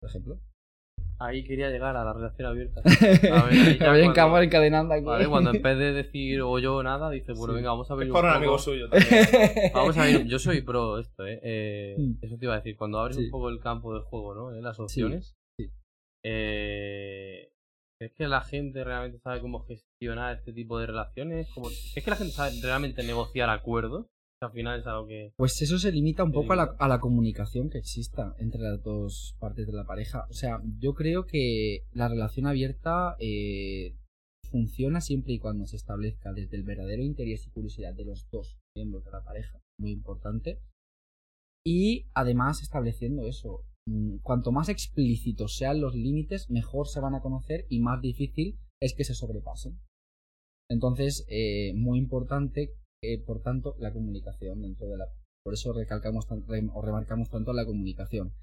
Por ejemplo. Ahí quería llegar a la relación abierta. [LAUGHS] A ver, ahí ya cuando- cámara encadenando aquí. Vale, cuando en vez de decir o yo nada, dice, bueno, Sí. venga, vamos a ver Es un por un amigo suyo también. [LAUGHS] Vamos a ver, yo soy pro esto, ¿eh? Eh, Mm. Eso te iba a decir, cuando abres Sí. un poco el campo de juego, ¿no? ¿Eh? Las opciones. sí. Eh, ¿Es que la gente realmente sabe cómo gestionar este tipo de relaciones? ¿Cómo- ¿Es que la gente sabe realmente negociar acuerdos? Al final es algo que... Pues eso se limita un poco a la, a la comunicación que exista entre las dos partes de la pareja. O sea, yo creo que la relación abierta eh, funciona siempre y cuando se establezca desde el verdadero interés y curiosidad de los dos miembros de la pareja. Muy importante. Y además estableciendo eso. mm, Cuanto más explícitos sean los límites, mejor se van a conocer y más difícil es que se sobrepasen. Entonces, eh, muy importante eh, por tanto, la comunicación dentro de la... Por eso recalcamos o remarcamos tanto la comunicación.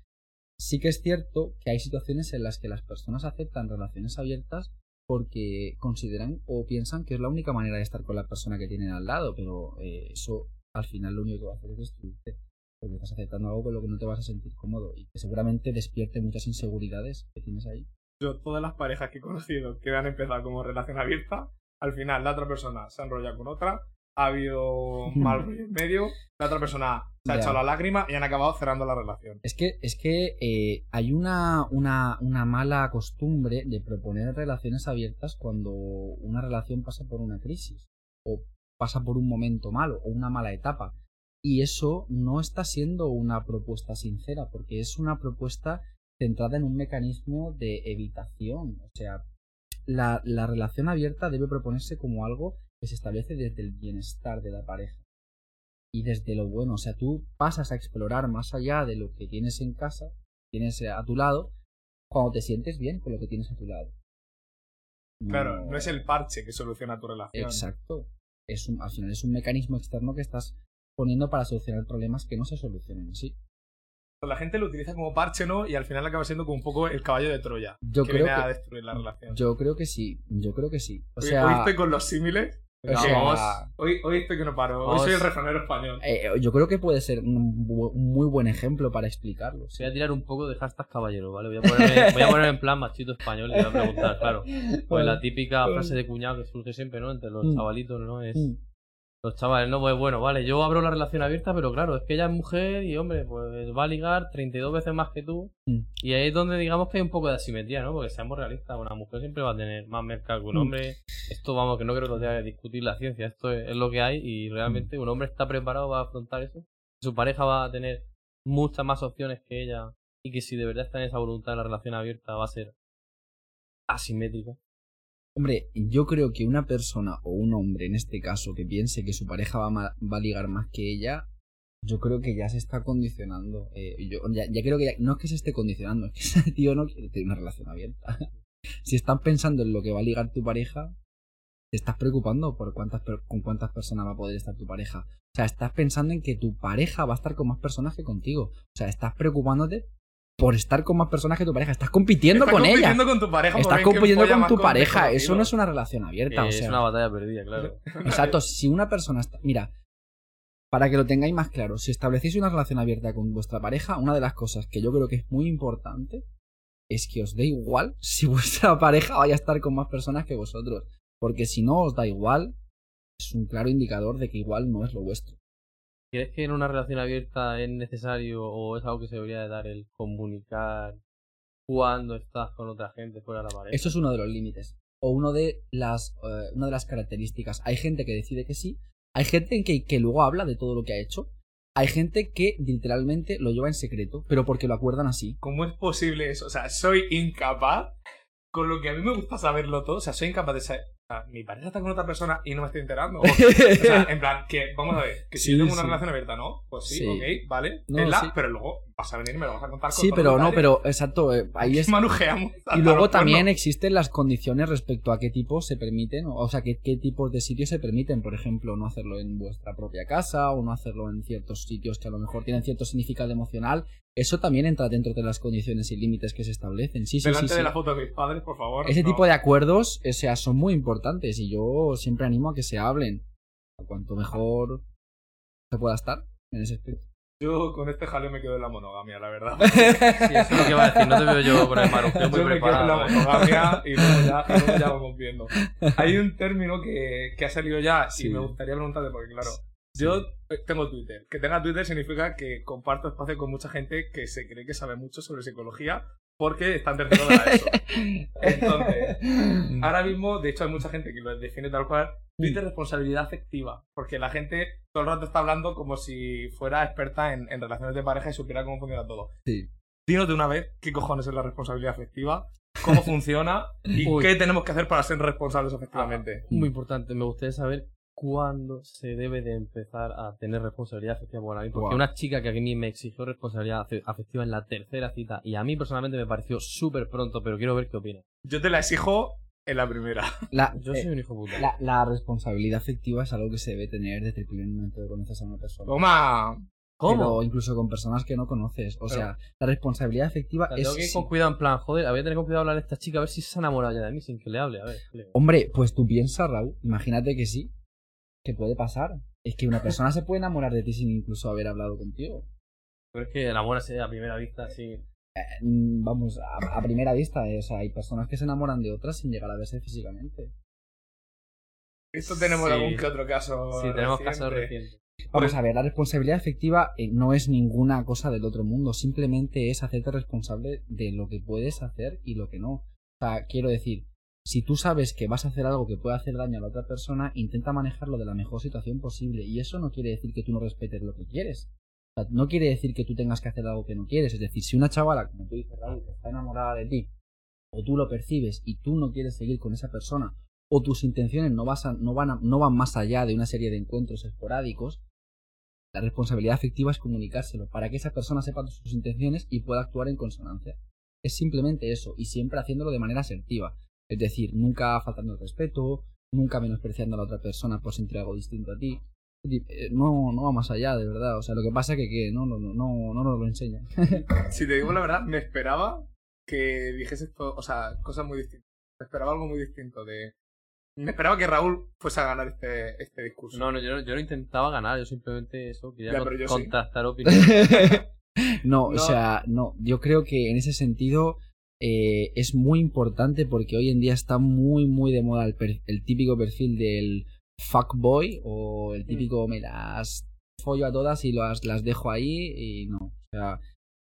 Sí que es cierto que hay situaciones en las que las personas aceptan relaciones abiertas porque consideran o piensan que es la única manera de estar con la persona que tienen al lado, pero eh, eso al final lo único que va a hacer es destruirte. Porque estás aceptando algo con lo que no te vas a sentir cómodo y que seguramente despierte muchas inseguridades que tienes ahí. Yo, todas las parejas que he conocido que han empezado como relación abierta, al final la otra persona se ha enrollado con otra, ha habido [LAUGHS] mal rollo en medio, la otra persona se ha echado la lágrima y han acabado cerrando la relación. Es que, es que eh, hay una, una, una mala costumbre de proponer relaciones abiertas cuando una relación pasa por una crisis o pasa por un momento malo o una mala etapa. Y eso no está siendo una propuesta sincera porque es una propuesta centrada en un mecanismo de evitación. O sea, la, la relación abierta debe proponerse como algo que se establece desde el bienestar de la pareja y desde lo bueno. O sea, tú pasas a explorar más allá de lo que tienes en casa, tienes a tu lado, cuando te sientes bien con lo que tienes a tu lado. Claro, no es el parche que soluciona tu relación. Exacto. Es un, al final es un mecanismo externo que estás poniendo para solucionar problemas que no se solucionan así. La gente lo utiliza como parche, ¿no? Y al final acaba siendo como un poco el caballo de Troya. Yo que creo viene a que, destruir la relación. yo creo que sí, yo creo que sí. O sea, hoy estoy con los símiles. O Venga, sea, vamos. Hoy, hoy estoy que no paro. Hoy soy el refranero español. eh, yo creo que puede ser un, bu- un muy buen ejemplo para explicarlo. sí. Voy a tirar un poco de hashtag caballero, ¿vale? Voy a ponerme, voy a poner en plan machito español y voy a preguntar, claro. Pues la típica frase de cuñado que surge siempre, ¿no? Entre los Mm. chavalitos, ¿no? Es... Mm. Los chavales, no, pues bueno, vale, yo abro la relación abierta, pero claro, es que ella es mujer y, hombre, pues va a ligar 32 veces más que tú. Mm. Y ahí es donde digamos que hay un poco de asimetría, ¿no? Porque seamos realistas, una mujer siempre va a tener más mercado que un Mm. hombre. Esto, vamos, que no creo que lo tenga que discutir la ciencia, esto es, es lo que hay y realmente un hombre está preparado para afrontar eso. Su pareja va a tener muchas más opciones que ella y que si de verdad está en esa voluntad de la relación abierta va a ser asimétrica. Hombre, yo creo que una persona o un hombre en este caso que piense que su pareja va a, va a ligar más que ella, yo creo que ya se está condicionando. Eh, yo ya, ya creo que ya- no es que se esté condicionando, [LAUGHS] es que ese tío no quiere tener una relación abierta. [LAUGHS] si estás pensando en lo que va a ligar tu pareja, te estás preocupando por cuántas con cuántas personas va a poder estar tu pareja. O sea, estás pensando en que tu pareja va a estar con más personas que contigo. O sea, estás preocupándote por estar con más personas que tu pareja. Estás compitiendo Estás con ella. compitiendo con tu pareja. Estás compitiendo con tu pareja. Eso no es una relación abierta. o es sea, una batalla perdida, claro. Exacto, si una persona está... Mira, para que lo tengáis más claro, si establecéis una relación abierta con vuestra pareja, una de las cosas que yo creo que es muy importante es que os dé igual [LAUGHS] si vuestra pareja vaya a estar con más personas que vosotros. Porque si no os da igual, es un claro indicador de que igual no es lo vuestro. ¿Crees que en una relación abierta es necesario o es algo que se debería de dar el comunicar cuando estás con otra gente fuera de la pareja? Eso es uno de los límites. O uno de las, eh, una de las características. Hay gente que decide que sí. Hay gente que, que luego habla de todo lo que ha hecho. Hay gente que literalmente lo lleva en secreto, pero porque lo acuerdan así. ¿Cómo es posible eso? O sea, soy incapaz, con lo que a mí me gusta saberlo todo, o sea, soy incapaz de saber. Sea, mi pareja está con otra persona y no me estoy enterando. [LAUGHS] O, o sea, en plan, que, vamos a ver, que si Sí, yo tengo una sí. relación abierta, ¿no? Pues sí, Sí. ok, vale. No, tenla, pero luego vas a venir y me lo vas a contar con Sí, pero no, pero exacto, eh, ahí es... Manujeamos. Y luego también cuernos. existen las condiciones respecto a qué tipos se permiten, o sea, qué, qué tipos de sitios se permiten. Por ejemplo, no hacerlo en vuestra propia casa o no hacerlo en ciertos sitios que a lo mejor tienen cierto significado emocional. Eso también entra dentro de las condiciones y límites que se establecen. Sí, sí, sí. Delante sí. de la foto de mis padres, por favor. Ese no. tipo de acuerdos, o sea, son muy importantes y yo siempre animo a que se hablen. Cuanto mejor se pueda estar en ese aspecto. Yo con este jaleo me quedo en la monogamia, la verdad. [LAUGHS] Sí, eso es lo que iba a decir. No te veo yo con el marujeo muy Yo me quedo en la. ¿eh? monogamia y luego ya, y luego ya vamos viendo. [LAUGHS] Hay un término que, que ha salido ya Sí. y me gustaría preguntarte porque, claro, yo eh, tengo Twitter. Que tenga Twitter significa que comparto espacio con mucha gente que se cree que sabe mucho sobre psicología porque está en tercero de la ESO. [LAUGHS] Entonces, ahora mismo, de hecho, hay mucha gente que lo define tal cual. Twitter responsabilidad afectiva. Porque la gente todo el rato está hablando como si fuera experta en, en relaciones de pareja y supiera cómo funciona todo. Sí. Dinos de una vez qué cojones es la responsabilidad afectiva, cómo [LAUGHS] funciona y Uy. qué tenemos que hacer para ser responsables efectivamente. Muy importante. Me gustaría saber cuándo se debe de empezar a tener responsabilidad afectiva por alguien. Porque Guau. una chica que a mí me exigió responsabilidad afe- afectiva en la tercera cita y a mí personalmente me pareció súper pronto, pero quiero ver qué opina. Yo te la exijo en la primera. La, Yo eh, soy un hijo puta. la, la responsabilidad afectiva es algo que se debe tener desde el primer momento que conoces a una persona. Toma. Pero incluso con personas que no conoces. O Pero- sea, la responsabilidad afectiva O sea, es. tengo que ir con cuidado en plan, joder, voy a tener con cuidado hablar a esta chica a ver si se ha enamorado ya de mí sin que le hable, a ver. le- Hombre, pues tú piensas, Raúl, imagínate que sí. Que puede pasar. Es que una persona se puede enamorar de ti sin incluso haber hablado contigo. Pero es que enamorarse a primera vista, sí. Eh, mm, vamos, a, a primera vista, eh, o sea, hay personas que se enamoran de otras sin llegar a verse físicamente. Esto tenemos Sí. algún que otro caso. Sí, tenemos reciente. casos recientes. Vamos a ver, la responsabilidad afectiva eh, no es ninguna cosa del otro mundo, simplemente es hacerte responsable de lo que puedes hacer y lo que no. O sea, quiero decir, si tú sabes que vas a hacer algo que puede hacer daño a la otra persona, intenta manejarlo de la mejor situación posible. Y eso no quiere decir que tú no respetes lo que quieres. No quiere decir que tú tengas que hacer algo que no quieres. Es decir, si una chavala, como tú dices, está enamorada de ti, o tú lo percibes y tú no quieres seguir con esa persona, o tus intenciones no, vas a- no, van, a- no van más allá de una serie de encuentros esporádicos, la responsabilidad afectiva es comunicárselo para que esa persona sepa sus intenciones y pueda actuar en consonancia. Es simplemente eso, y siempre haciéndolo de manera asertiva. Es decir, nunca faltando el respeto, nunca menospreciando a la otra persona por sentir algo distinto a ti. Eh, No, no va más allá, de verdad. O sea, lo que pasa es que, que no, no, no, no, no nos lo enseñan. [LAUGHS] Si te digo la verdad, me esperaba que dijese esto, o sea, cosas muy distintas. Me esperaba algo muy distinto de. Me esperaba que Raúl fuese a ganar este, este discurso. No, no, yo no, yo no intentaba ganar, yo simplemente eso, quería Ya, con- sí. contrastar [LAUGHS] opiniones. no, o No. sea, no. Yo creo que en ese sentido eh, es muy importante porque hoy en día está muy, muy de moda el, per- el típico perfil del fuckboy o el típico me las follo a todas y las, las dejo ahí y no. O sea,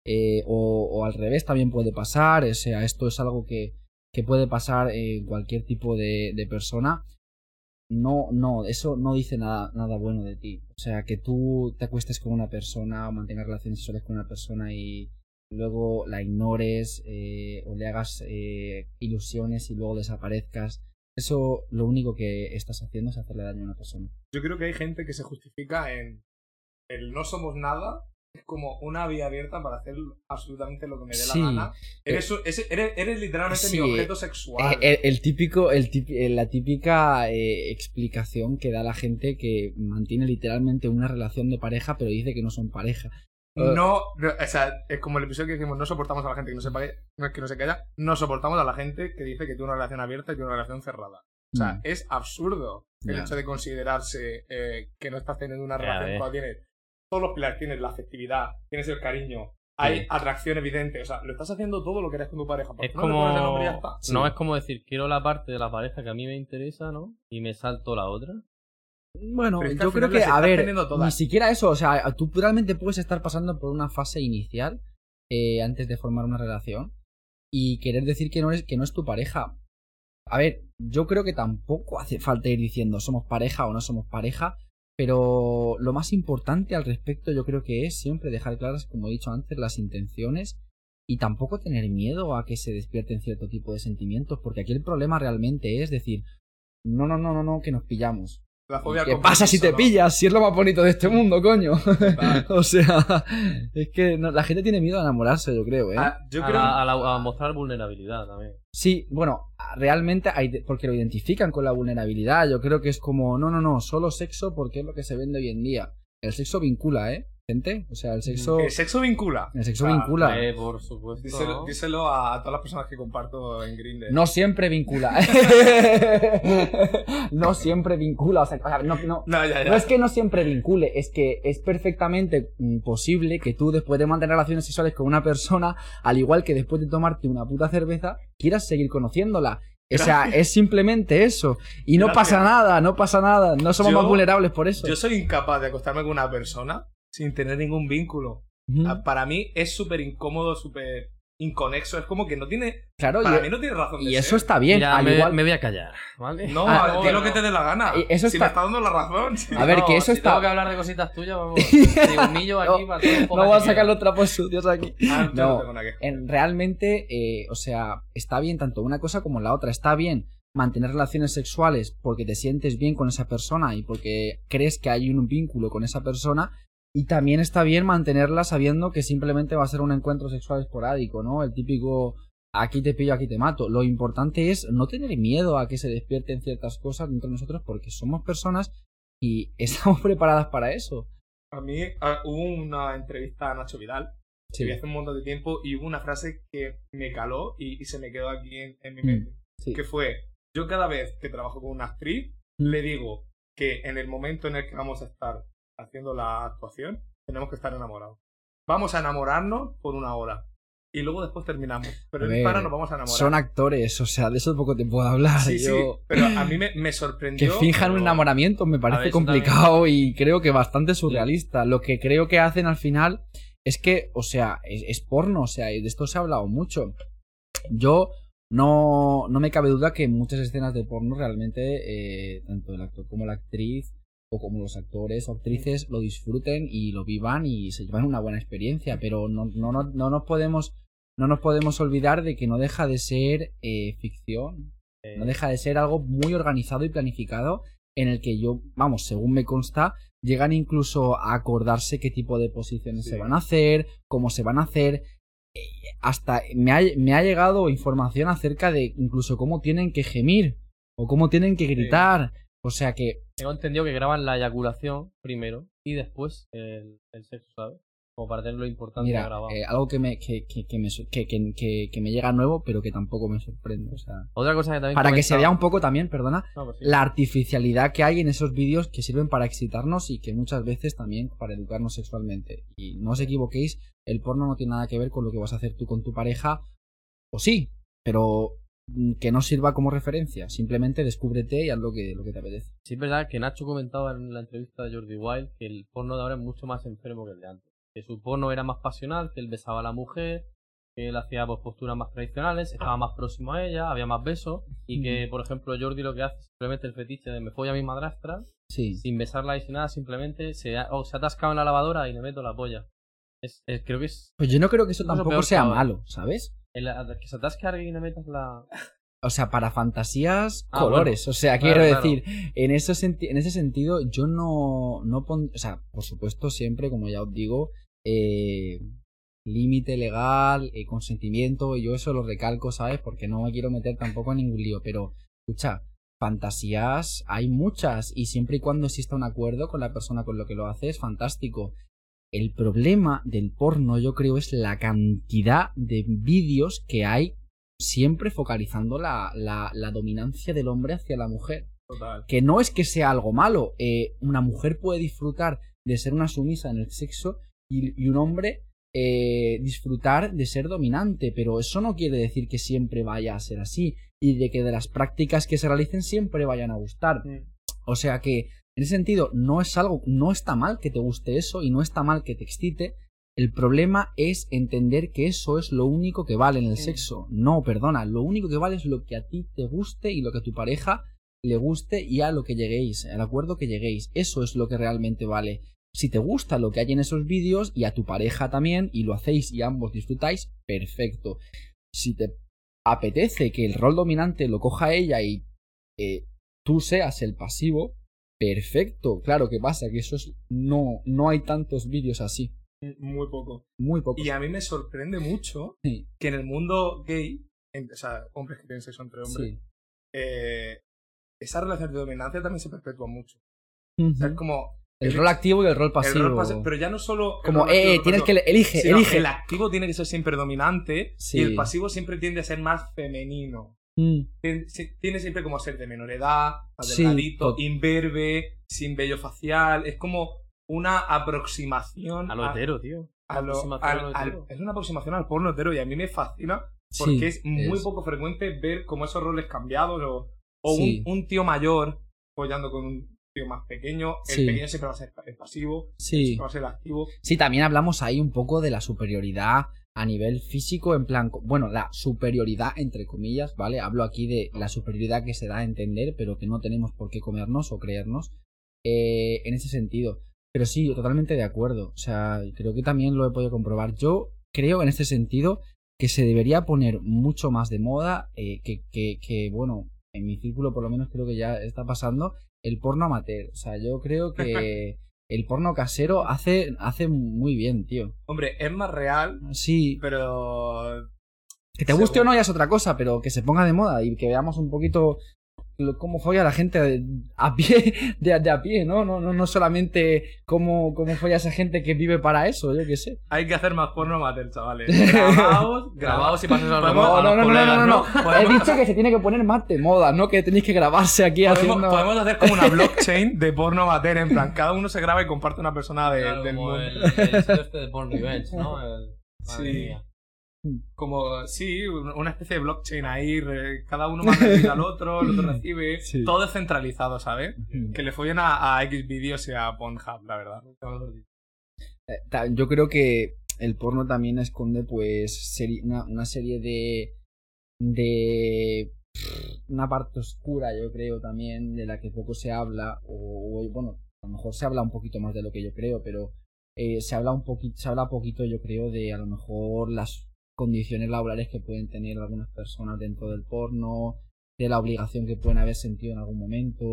eh, o, o al revés también puede pasar. O sea, esto es algo que, que puede pasar en cualquier tipo de, de persona. No, no, eso no dice nada, nada bueno de ti. O sea, que tú te acuestes con una persona o mantengas relaciones sexuales con una persona y luego la ignores eh, o le hagas eh, ilusiones y luego desaparezcas. Eso lo único que estás haciendo es hacerle daño a una persona. Yo creo que hay gente que se justifica en el no somos nada. Es como una vía abierta para hacer absolutamente lo que me dé Sí. la gana. Eres, un- ese- eres, eres literalmente Sí. mi objeto sexual. Eh, el, el típico, el eh, la típica eh, explicación que da la gente que mantiene literalmente una relación de pareja pero dice que no son pareja. No, no, o sea, es como el episodio que decimos, no soportamos a la gente que no se, pague- no es que no se calla, no soportamos a la gente que dice que tiene una relación abierta y tiene una relación cerrada. O sea, Mm. es absurdo el hecho de considerarse eh, que no estás teniendo una relación cuando tienes todos los pilares, tienes la afectividad, tienes el cariño, hay Sí. atracción evidente, o sea, lo estás haciendo todo lo que eres con tu pareja. ¿por Es no el nombre ya como. está? No es como decir, quiero la parte de la pareja que a mí me interesa, ¿no? Y me salto la otra. Bueno, Pero es que yo creo que, a ver, ni siquiera eso, o sea, tú realmente puedes estar pasando por una fase inicial eh, antes de formar una relación y querer decir que no, es, que no es tu pareja. A ver, yo creo que tampoco hace falta ir diciendo somos pareja o no somos pareja, pero lo más importante al respecto yo creo que es siempre dejar claras, como he dicho antes, las intenciones y tampoco tener miedo a que se despierten cierto tipo de sentimientos, porque aquí el problema realmente es decir, no, no, no, no, no, que nos pillamos. La fobia al ¿Qué pasa si te pillas? Si es lo más bonito de este mundo, coño. [LAUGHS] O sea, es que no- la gente tiene miedo a enamorarse, yo creo, ¿eh? Ah, yo a, creo la- a la- a mostrar vulnerabilidad también. Sí, bueno, realmente hay, porque lo identifican con la vulnerabilidad. Yo creo que es como, no, no, no, solo sexo porque es lo que se vende hoy en día. El sexo vincula, ¿eh? Gente, o sea, el sexo, el sexo vincula. el sexo Ah, vincula. Eh, por supuesto. Díselo, a todas las personas que comparto en Grindr. No siempre vincula. [LAUGHS] no siempre vincula. O sea, o sea, no, no, No, ya, ya. No es que no siempre vincule, es que es perfectamente mm, posible que tú después de mantener relaciones sexuales con una persona, al igual que después de tomarte una puta cerveza, quieras seguir conociéndola. O sea, Gracias. es simplemente eso. Y no Gracias. pasa nada, no pasa nada. No somos Yo- más vulnerables por eso. Yo soy incapaz de acostarme con una persona sin tener ningún vínculo. Ah, Para mí es súper incómodo, súper inconexo. Es como que no tiene. Claro, Para y, mí no tiene razón de y eso ser. está bien. Mira, al me, igual... me voy a callar, ¿vale? No, Ah, di lo que te dé la gana. Y eso si está- me está dando la razón. [LAUGHS] A ver, No, que eso si está- tengo que hablar de cositas tuyas, vamos. [LAUGHS] Te humillo aquí No, para todo el No podcast voy a sacar los trapos sucios aquí. Ah, yo no No, tengo nada que- en, realmente, eh, o sea, está bien tanto una cosa como la otra. Está bien mantener relaciones sexuales porque te sientes bien con esa persona y porque crees que hay un vínculo con esa persona. Y también está bien mantenerla sabiendo que simplemente va a ser un encuentro sexual esporádico, ¿no? El típico aquí te pillo, aquí te mato. Lo importante es no tener miedo a que se despierten ciertas cosas dentro de nosotros porque somos personas y [LAUGHS] estamos preparadas para eso. A mí ah, hubo una entrevista a Nacho Vidal que vi hace un montón de tiempo y hubo una frase que me caló y, y se me quedó aquí en, en mi Mm, mente. sí. Que fue: Yo cada vez que trabajo con una actriz, Mm. le digo que en el momento en el que vamos a estar haciendo la actuación, tenemos que estar enamorados. Vamos a enamorarnos por una hora. Y luego después terminamos. Pero A en ver, para nos vamos a enamorar. Son actores, o sea, de eso poco te puedo hablar. Sí, sí, Yo- pero a mí me, me Que sorprendió. finjan un enamoramiento me parece ver, complicado y creo que bastante surrealista. Lo que creo que hacen al final es que, o sea, es, es porno, o sea, y de esto se ha hablado mucho. Yo no, no me cabe duda que muchas escenas de porno realmente, eh, tanto el actor como la actriz, o como los actores o actrices, lo disfruten y lo vivan y se llevan una buena experiencia, pero no, no, no, no nos podemos... No nos podemos olvidar de que no deja de ser eh, ficción, Eh, no deja de ser algo muy organizado y planificado en el que yo, vamos, según me consta, llegan incluso a acordarse qué tipo de posiciones Sí. se van a hacer, cómo se van a hacer. Eh, Hasta me ha, me ha llegado información acerca de incluso cómo tienen que gemir o cómo tienen que gritar. O sea que, Tengo entendido que graban la eyaculación primero y después el, el sexo, ¿sabes? Como para tener lo importante mira, grabado. eh, algo que me, que, que, que me, que, me llega nuevo, pero que tampoco me sorprende. O sea, Otra cosa que también. para que se vea un poco también, perdona, No, pues sí. la artificialidad que hay en esos vídeos que sirven para excitarnos y que muchas veces también para educarnos sexualmente. Y no os equivoquéis, el porno no tiene nada que ver con lo que vas a hacer tú con tu pareja, o sí, pero que no sirva como referencia. Simplemente descúbrete y haz lo que, lo que te apetece. Sí, es verdad que Nacho comentaba en la entrevista de Jordi Wild que el porno de ahora es mucho más enfermo que el de antes. Que su porno era más pasional, que él besaba a la mujer, que él hacía pues, posturas más tradicionales, estaba más próximo a ella, había más besos. Y que, por ejemplo, Jordi lo que hace es simplemente el fetiche de me folla a mi madrastra, Sí. sin besarla y sin nada, simplemente se ha, oh, se ha atascado en la lavadora y le meto la polla. Es, es- creo que es Pues yo no creo que eso tampoco sea malo, ¿sabes? El, que se atasque a alguien y le metas la... O sea, para fantasías, Ah, colores. O sea, Claro, quiero claro. decir, en, ese senti- en ese sentido, yo no, no pon- O sea, por supuesto, siempre, como ya os digo, eh, límite legal, eh, consentimiento, yo eso lo recalco, ¿sabes? Porque no me quiero meter tampoco en ningún lío. Pero, escucha, fantasías hay muchas y siempre y cuando exista un acuerdo con la persona con lo que lo hace es fantástico. El problema del porno, yo creo, es la cantidad de vídeos que hay siempre focalizando la, la, la dominancia del hombre hacia la mujer. Total. Que no es que sea algo malo. eh, una mujer puede disfrutar de ser una sumisa en el sexo y, y un hombre eh, disfrutar de ser dominante, pero eso no quiere decir que siempre vaya a ser así y de que de las prácticas que se realicen siempre vayan a gustar. Mm. O sea que, en ese sentido, no es algo, no está mal que te guste eso y no está mal que te excite. El problema es entender que eso es lo único que vale en el sexo. No, perdona, lo único que vale es lo que a ti te guste y lo que a tu pareja le guste y a lo que lleguéis, al acuerdo que lleguéis. Eso es lo que realmente vale. Si te gusta lo que hay en esos vídeos y a tu pareja también y lo hacéis y ambos disfrutáis, perfecto. Si te apetece que el rol dominante lo coja ella y eh, tú seas el pasivo, perfecto. Claro que pasa que eso es no no hay tantos vídeos así, Muy poco. muy pocos. Y a mí me sorprende mucho Sí, que en el mundo gay, en- o sea, hombres que tienen sexo entre hombres, sí. eh, esa relación de dominancia también se perpetúa mucho. O sea, es como. El rol activo y el rol el pasivo. rol pero ya no solo. Como activo eh, el tienes pasivo, que elige, elige. El activo tiene que ser siempre dominante Sí. y el pasivo siempre tiende a ser más femenino. Mm, Tiene siempre como a ser de menor edad, más Sí, delgadito, tot- imberbe, sin vello facial. Es como una aproximación A lo hetero, tío. a lo- aproximación al- a lo al- hetero. es una aproximación al porno hetero y a mí me fascina porque sí, es muy es- poco frecuente ver como esos roles cambiados o, o Sí. un, un tío mayor follando con un tío más pequeño. El Sí. pequeño siempre va a ser el pasivo, Sí. siempre va a ser el activo. Sí, también hablamos ahí un poco de la superioridad a nivel físico, en plan, bueno, la superioridad entre comillas, ¿vale? Hablo aquí de la superioridad que se da a entender, pero que no tenemos por qué comernos o creernos eh, en ese sentido. Pero sí, totalmente de acuerdo. O sea, creo que también lo he podido comprobar. Yo creo en este sentido que se debería poner mucho más de moda, eh, que, que, que, bueno, en mi círculo por lo menos creo que ya está pasando, el porno amateur. O sea, yo creo que [LAUGHS] el porno casero hace, hace muy bien, tío. Hombre, es más real, Sí, pero que te guste o no ya es otra cosa, pero que se ponga de moda y que veamos un poquito lo- cómo folla la gente de- a pie, de, de a pie, ¿no? No, no, no solamente cómo, cómo folla esa gente que vive para eso, yo qué sé. hay que hacer más porno amateur, chavales. [LAUGHS] Grabaos, [LAUGHS] Grabaos y paséis a los Podemos- demás. No, no, no, no, no, no. He dicho que se tiene que poner más de moda, no que tenéis que grabarse aquí Podemos, haciendo... podemos hacer como una [LAUGHS] blockchain de porno amateur, en plan, cada uno se graba y comparte una persona de- Claro, del como mundo. el, el este de Porn Revenge, ¿no? El- madre Sí. mía. Como, sí, un- una especie de blockchain ahí, cada uno manda el al otro, el otro [LAUGHS] recibe, Sí. todo descentralizado, ¿sabes? Que le follen a, a X y a Pornhub, la verdad. Eh, Yo creo que el porno también esconde, pues, seri- una, una serie de. de. una parte oscura, yo creo también, de la que poco se habla, o, o, bueno, a lo mejor se habla un poquito más de lo que yo creo, pero eh, se habla un poquito, se habla poquito, yo creo, de a lo mejor las condiciones laborales que pueden tener algunas personas dentro del porno, de la obligación que pueden haber sentido en algún momento,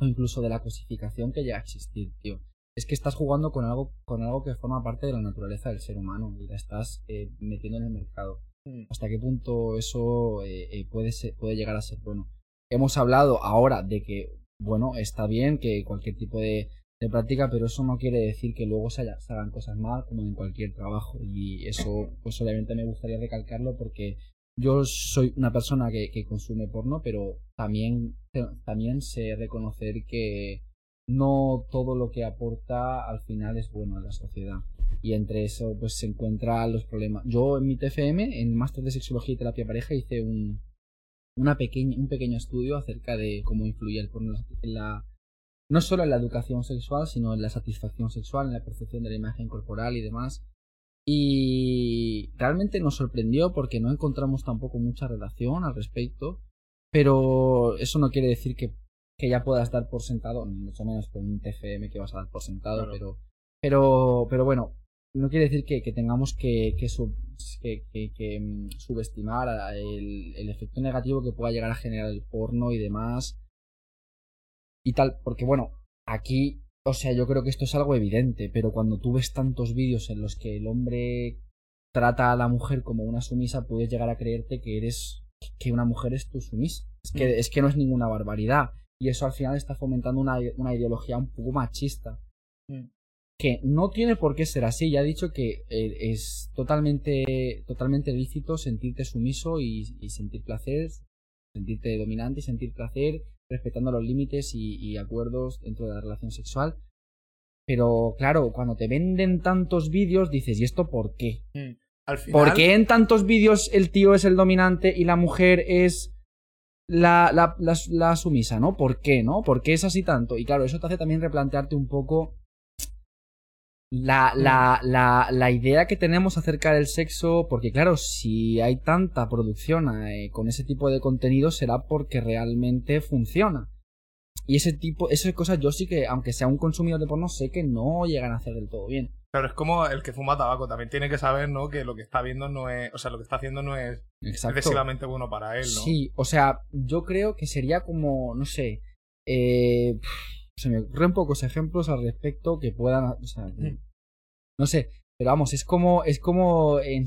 o incluso de la cosificación que llega a existir, tío es que estás jugando con algo, con algo que forma parte de la naturaleza del ser humano y la estás eh, metiendo en el mercado. Mm. ¿Hasta qué punto eso eh, eh, puede, ser- puede llegar a ser bueno? Hemos hablado ahora de que, bueno, está bien que cualquier tipo de, de práctica, pero eso no quiere decir que luego se, hagan cosas mal como en cualquier trabajo. Y eso, pues obviamente me gustaría recalcarlo porque yo soy una persona que, consume porno, pero también, también sé reconocer que no todo lo que aporta al final es bueno a la sociedad. Y entre eso pues se encuentran los problemas. Yo en mi TFM, en máster de sexología y terapia pareja, hice un, una pequeña, un pequeño estudio acerca de cómo influye el porno en la, no solo en la educación sexual, sino en la satisfacción sexual, en la percepción de la imagen corporal y demás. Y realmente nos sorprendió porque no encontramos tampoco mucha relación al respecto. Pero eso no quiere decir que, que ya puedas dar por sentado, ni mucho menos con un TFM que vas a dar por sentado, Claro. pero, pero, pero bueno, no quiere decir que, que tengamos que, que, sub- que, mm, subestimar el, el efecto negativo que pueda llegar a generar el porno y demás. Y tal, porque bueno, aquí, o sea, yo creo que esto es algo evidente, pero cuando tú ves tantos vídeos en los que el hombre trata a la mujer como una sumisa, puedes llegar a creerte que eres que una mujer es tu sumisa. Es que, Mm. es que no es ninguna barbaridad. Y eso al final está fomentando una, una ideología un poco machista. Mm. que no tiene por qué ser así. Ya he dicho que eh, es totalmente, totalmente lícito sentirte sumiso y, y sentir placer, sentirte dominante y sentir placer, respetando los límites y, y acuerdos dentro de la relación sexual. Pero claro, cuando te venden tantos vídeos, dices, ¿y esto por qué? Mm. Al final, ¿Por qué en tantos vídeos el tío es el dominante y la mujer es la, la, la, la sumisa, ¿no? ¿Por qué, no? ¿Por qué es así tanto? Y claro, eso te hace también replantearte un poco la, la, la, la idea que tenemos acerca del sexo, porque claro, si hay tanta producción eh, con ese tipo de contenido será porque realmente funciona. Y ese tipo, esas cosas yo sí que, aunque sea un consumidor de porno, sé que no llegan a hacer del todo bien. Claro, es como el que fuma tabaco. También tiene que saber, ¿no? Que lo que está viendo no es. O sea, lo que está haciendo no es Exacto. excesivamente bueno para él, ¿no? Sí, o sea, yo creo que sería como, no sé, eh, se me ocurren pocos ejemplos al respecto que puedan, o sea, Mm. no sé, pero vamos, es como, es como, en-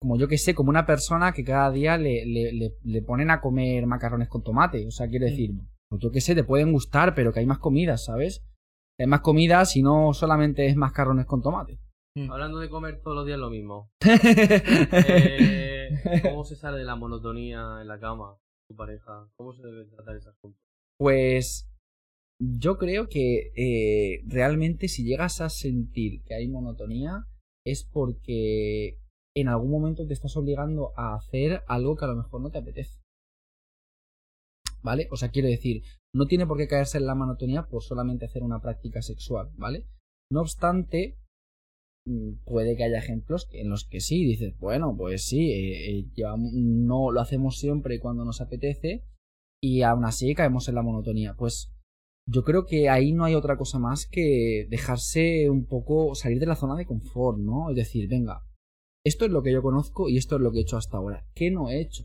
como yo que sé, como una persona que cada día le, le, le, le ponen a comer macarrones con tomate, o sea, quiero Mm. decir, pues yo que sé, te pueden gustar, pero que hay más comidas, ¿sabes? Hay más comidas y no solamente es macarrones con tomate. Hablando de comer todos los días lo mismo. [LAUGHS] Eh, ¿Cómo se sale de la monotonía en la cama? Tu pareja. ¿Cómo se debe tratar ese asunto? Pues yo creo que eh, realmente si llegas a sentir que hay monotonía es porque en algún momento te estás obligando a hacer algo que a lo mejor no te apetece. ¿Vale? O sea, quiero decir, no tiene por qué caerse en la monotonía por solamente hacer una práctica sexual, ¿vale? No obstante, mm, puede que haya ejemplos en los que sí, dices, bueno, pues sí, eh, eh, llevamos- no lo hacemos siempre cuando nos apetece, y aún así caemos en la monotonía. Pues yo creo que ahí no hay otra cosa más que dejarse un poco salir de la zona de confort, ¿no? Es decir, venga, esto es lo que yo conozco y esto es lo que he hecho hasta ahora. ¿Qué no he hecho?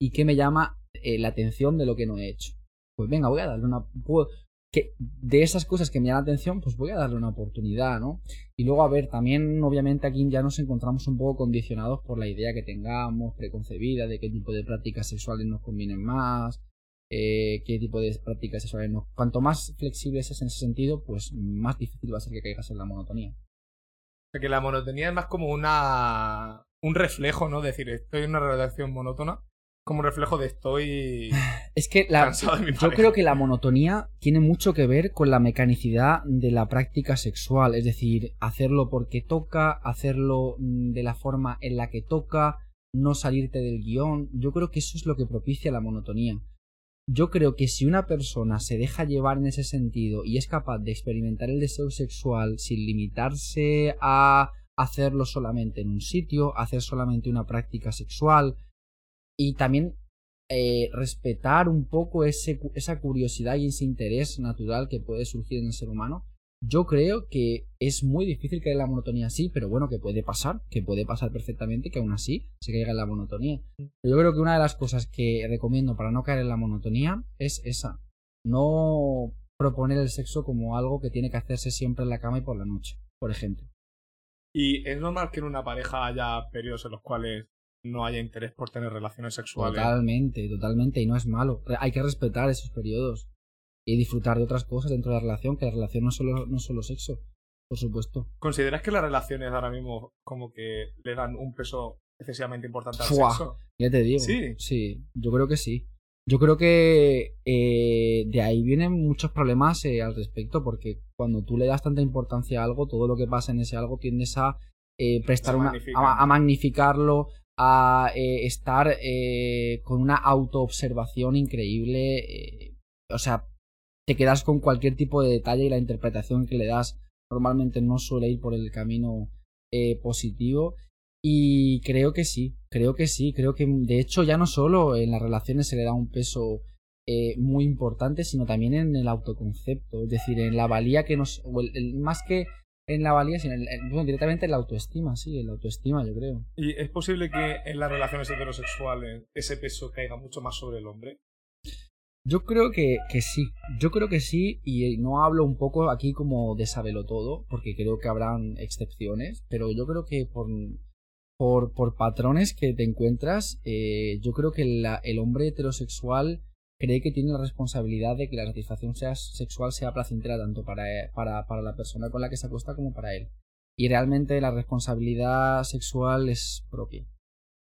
¿Y qué me llama eh, la atención de lo que no he hecho? Pues venga, voy a darle una... puedo- que de esas cosas que me llaman la atención, pues voy a darle una oportunidad, ¿no? Y luego, a ver, también obviamente aquí ya nos encontramos un poco condicionados por la idea que tengamos, preconcebida, de qué tipo de prácticas sexuales nos convienen más, eh, qué tipo de prácticas no. Cuanto más flexible es en ese sentido, pues más difícil va a ser que caigas en la monotonía. Que la monotonía es más como una. un reflejo, ¿no? decir, estoy en una relación monótona. Como un reflejo de estoy. [SIGHS] Es que la, Cansado de mi yo creo que la monotonía tiene mucho que ver con la mecanicidad de la práctica sexual, es decir, hacerlo porque toca, hacerlo mm, de la forma en la que toca, no salirte del guion. Yo creo que eso es lo que propicia la monotonía. Yo creo que si una persona se deja llevar en ese sentido y es capaz de experimentar el deseo sexual sin limitarse a hacerlo solamente en un sitio, hacer solamente una práctica sexual y también eh, respetar un poco ese, esa curiosidad y ese interés natural que puede surgir en el ser humano, yo creo que es muy difícil caer en la monotonía así, pero bueno, que puede pasar, que puede pasar perfectamente que aún así se caiga en la monotonía. Yo creo que una de las cosas que recomiendo para no caer en la monotonía es esa, no proponer el sexo como algo que tiene que hacerse siempre en la cama y por la noche, por ejemplo. Y es normal que en una pareja haya periodos en los cuales no haya interés por tener relaciones sexuales. Totalmente, totalmente, y no es malo. Hay que respetar esos periodos y disfrutar de otras cosas dentro de la relación, que la relación no es solo, no es solo sexo, por supuesto. ¿Consideras que las relaciones ahora mismo como que le dan un peso excesivamente importante al Fuá. sexo? Ya te digo. Sí. Sí, yo creo que sí. Yo creo que eh, de ahí vienen muchos problemas eh, al respecto, porque cuando tú le das tanta importancia a algo, todo lo que pasa en ese algo tiendes a eh, prestar una. A, a magnificarlo, a eh, estar eh, con una autoobservación increíble. o sea, te quedas con cualquier tipo de detalle y la interpretación que le das normalmente no suele ir por el camino eh, positivo. Y creo que sí, creo que sí, creo que de hecho ya no solo en las relaciones se le da un peso eh, muy importante, sino también en el autoconcepto, es decir, en la valía que nos... o más que en la valía, sino en directamente en la autoestima, sí, en la autoestima yo creo. ¿Y es posible que en las relaciones heterosexuales ese peso caiga mucho más sobre el hombre? Yo creo que, que sí, yo creo que sí, y no hablo un poco aquí como de sabelo todo, porque creo que habrán excepciones, pero yo creo que por, por, por patrones que te encuentras, eh, yo creo que el hombre heterosexual cree que tiene la responsabilidad de que la satisfacción sea, sexual sea placentera tanto para, para, para la persona con la que se acuesta como para él. Y realmente la responsabilidad sexual es propia.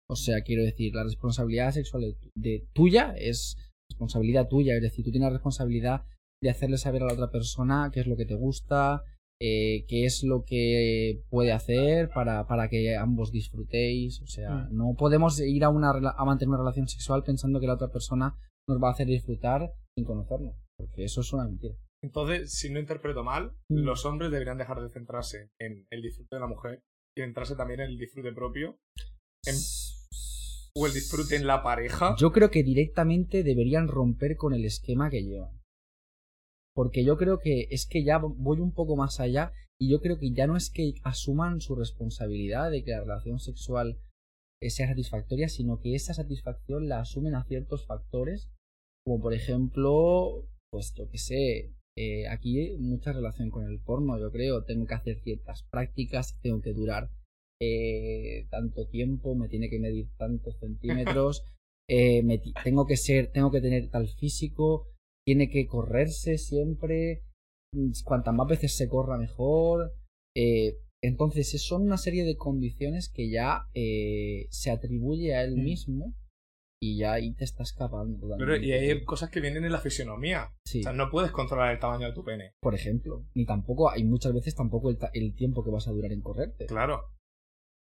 O sea, quiero decir, la responsabilidad sexual de, de tuya es responsabilidad tuya. Es decir, tú tienes la responsabilidad de hacerle saber a la otra persona qué es lo que te gusta, eh, qué es lo que puede hacer para, para que ambos disfrutéis. O sea, Mm. no podemos ir a, una, a mantener una relación sexual pensando que la otra persona nos va a hacer disfrutar sin conocernos. Porque eso es una mentira. Entonces, si no interpreto mal, Mm. los hombres deberían dejar de centrarse en el disfrute de la mujer y centrarse también en el disfrute propio En- o el disfrute en la pareja. Yo creo que directamente deberían romper con el esquema que llevan. Porque yo creo que es que ya voy un poco más allá y yo creo que ya no es que asuman su responsabilidad de que la relación sexual eh, sea satisfactoria, sino que esa satisfacción la asumen a ciertos factores, como por ejemplo, pues yo que sé, eh, aquí hay mucha relación con el porno, yo creo, tengo que hacer ciertas prácticas, tengo que durar eh, tanto tiempo, me tiene que medir tantos centímetros, [LAUGHS] eh, me tengo que ser, tengo que tener tal físico, tiene que correrse siempre, mm, cuantas más veces se corra mejor. eh, entonces es- son una serie de condiciones que ya eh, se atribuye a él Mm. mismo y ya ahí te está escapando. Pero, y hay cosas que vienen en la fisionomía. Sí, O sea, no puedes controlar el tamaño de tu pene. por ejemplo, ni tampoco, hay muchas veces tampoco el, ta- el tiempo que vas a durar en correrte. Claro.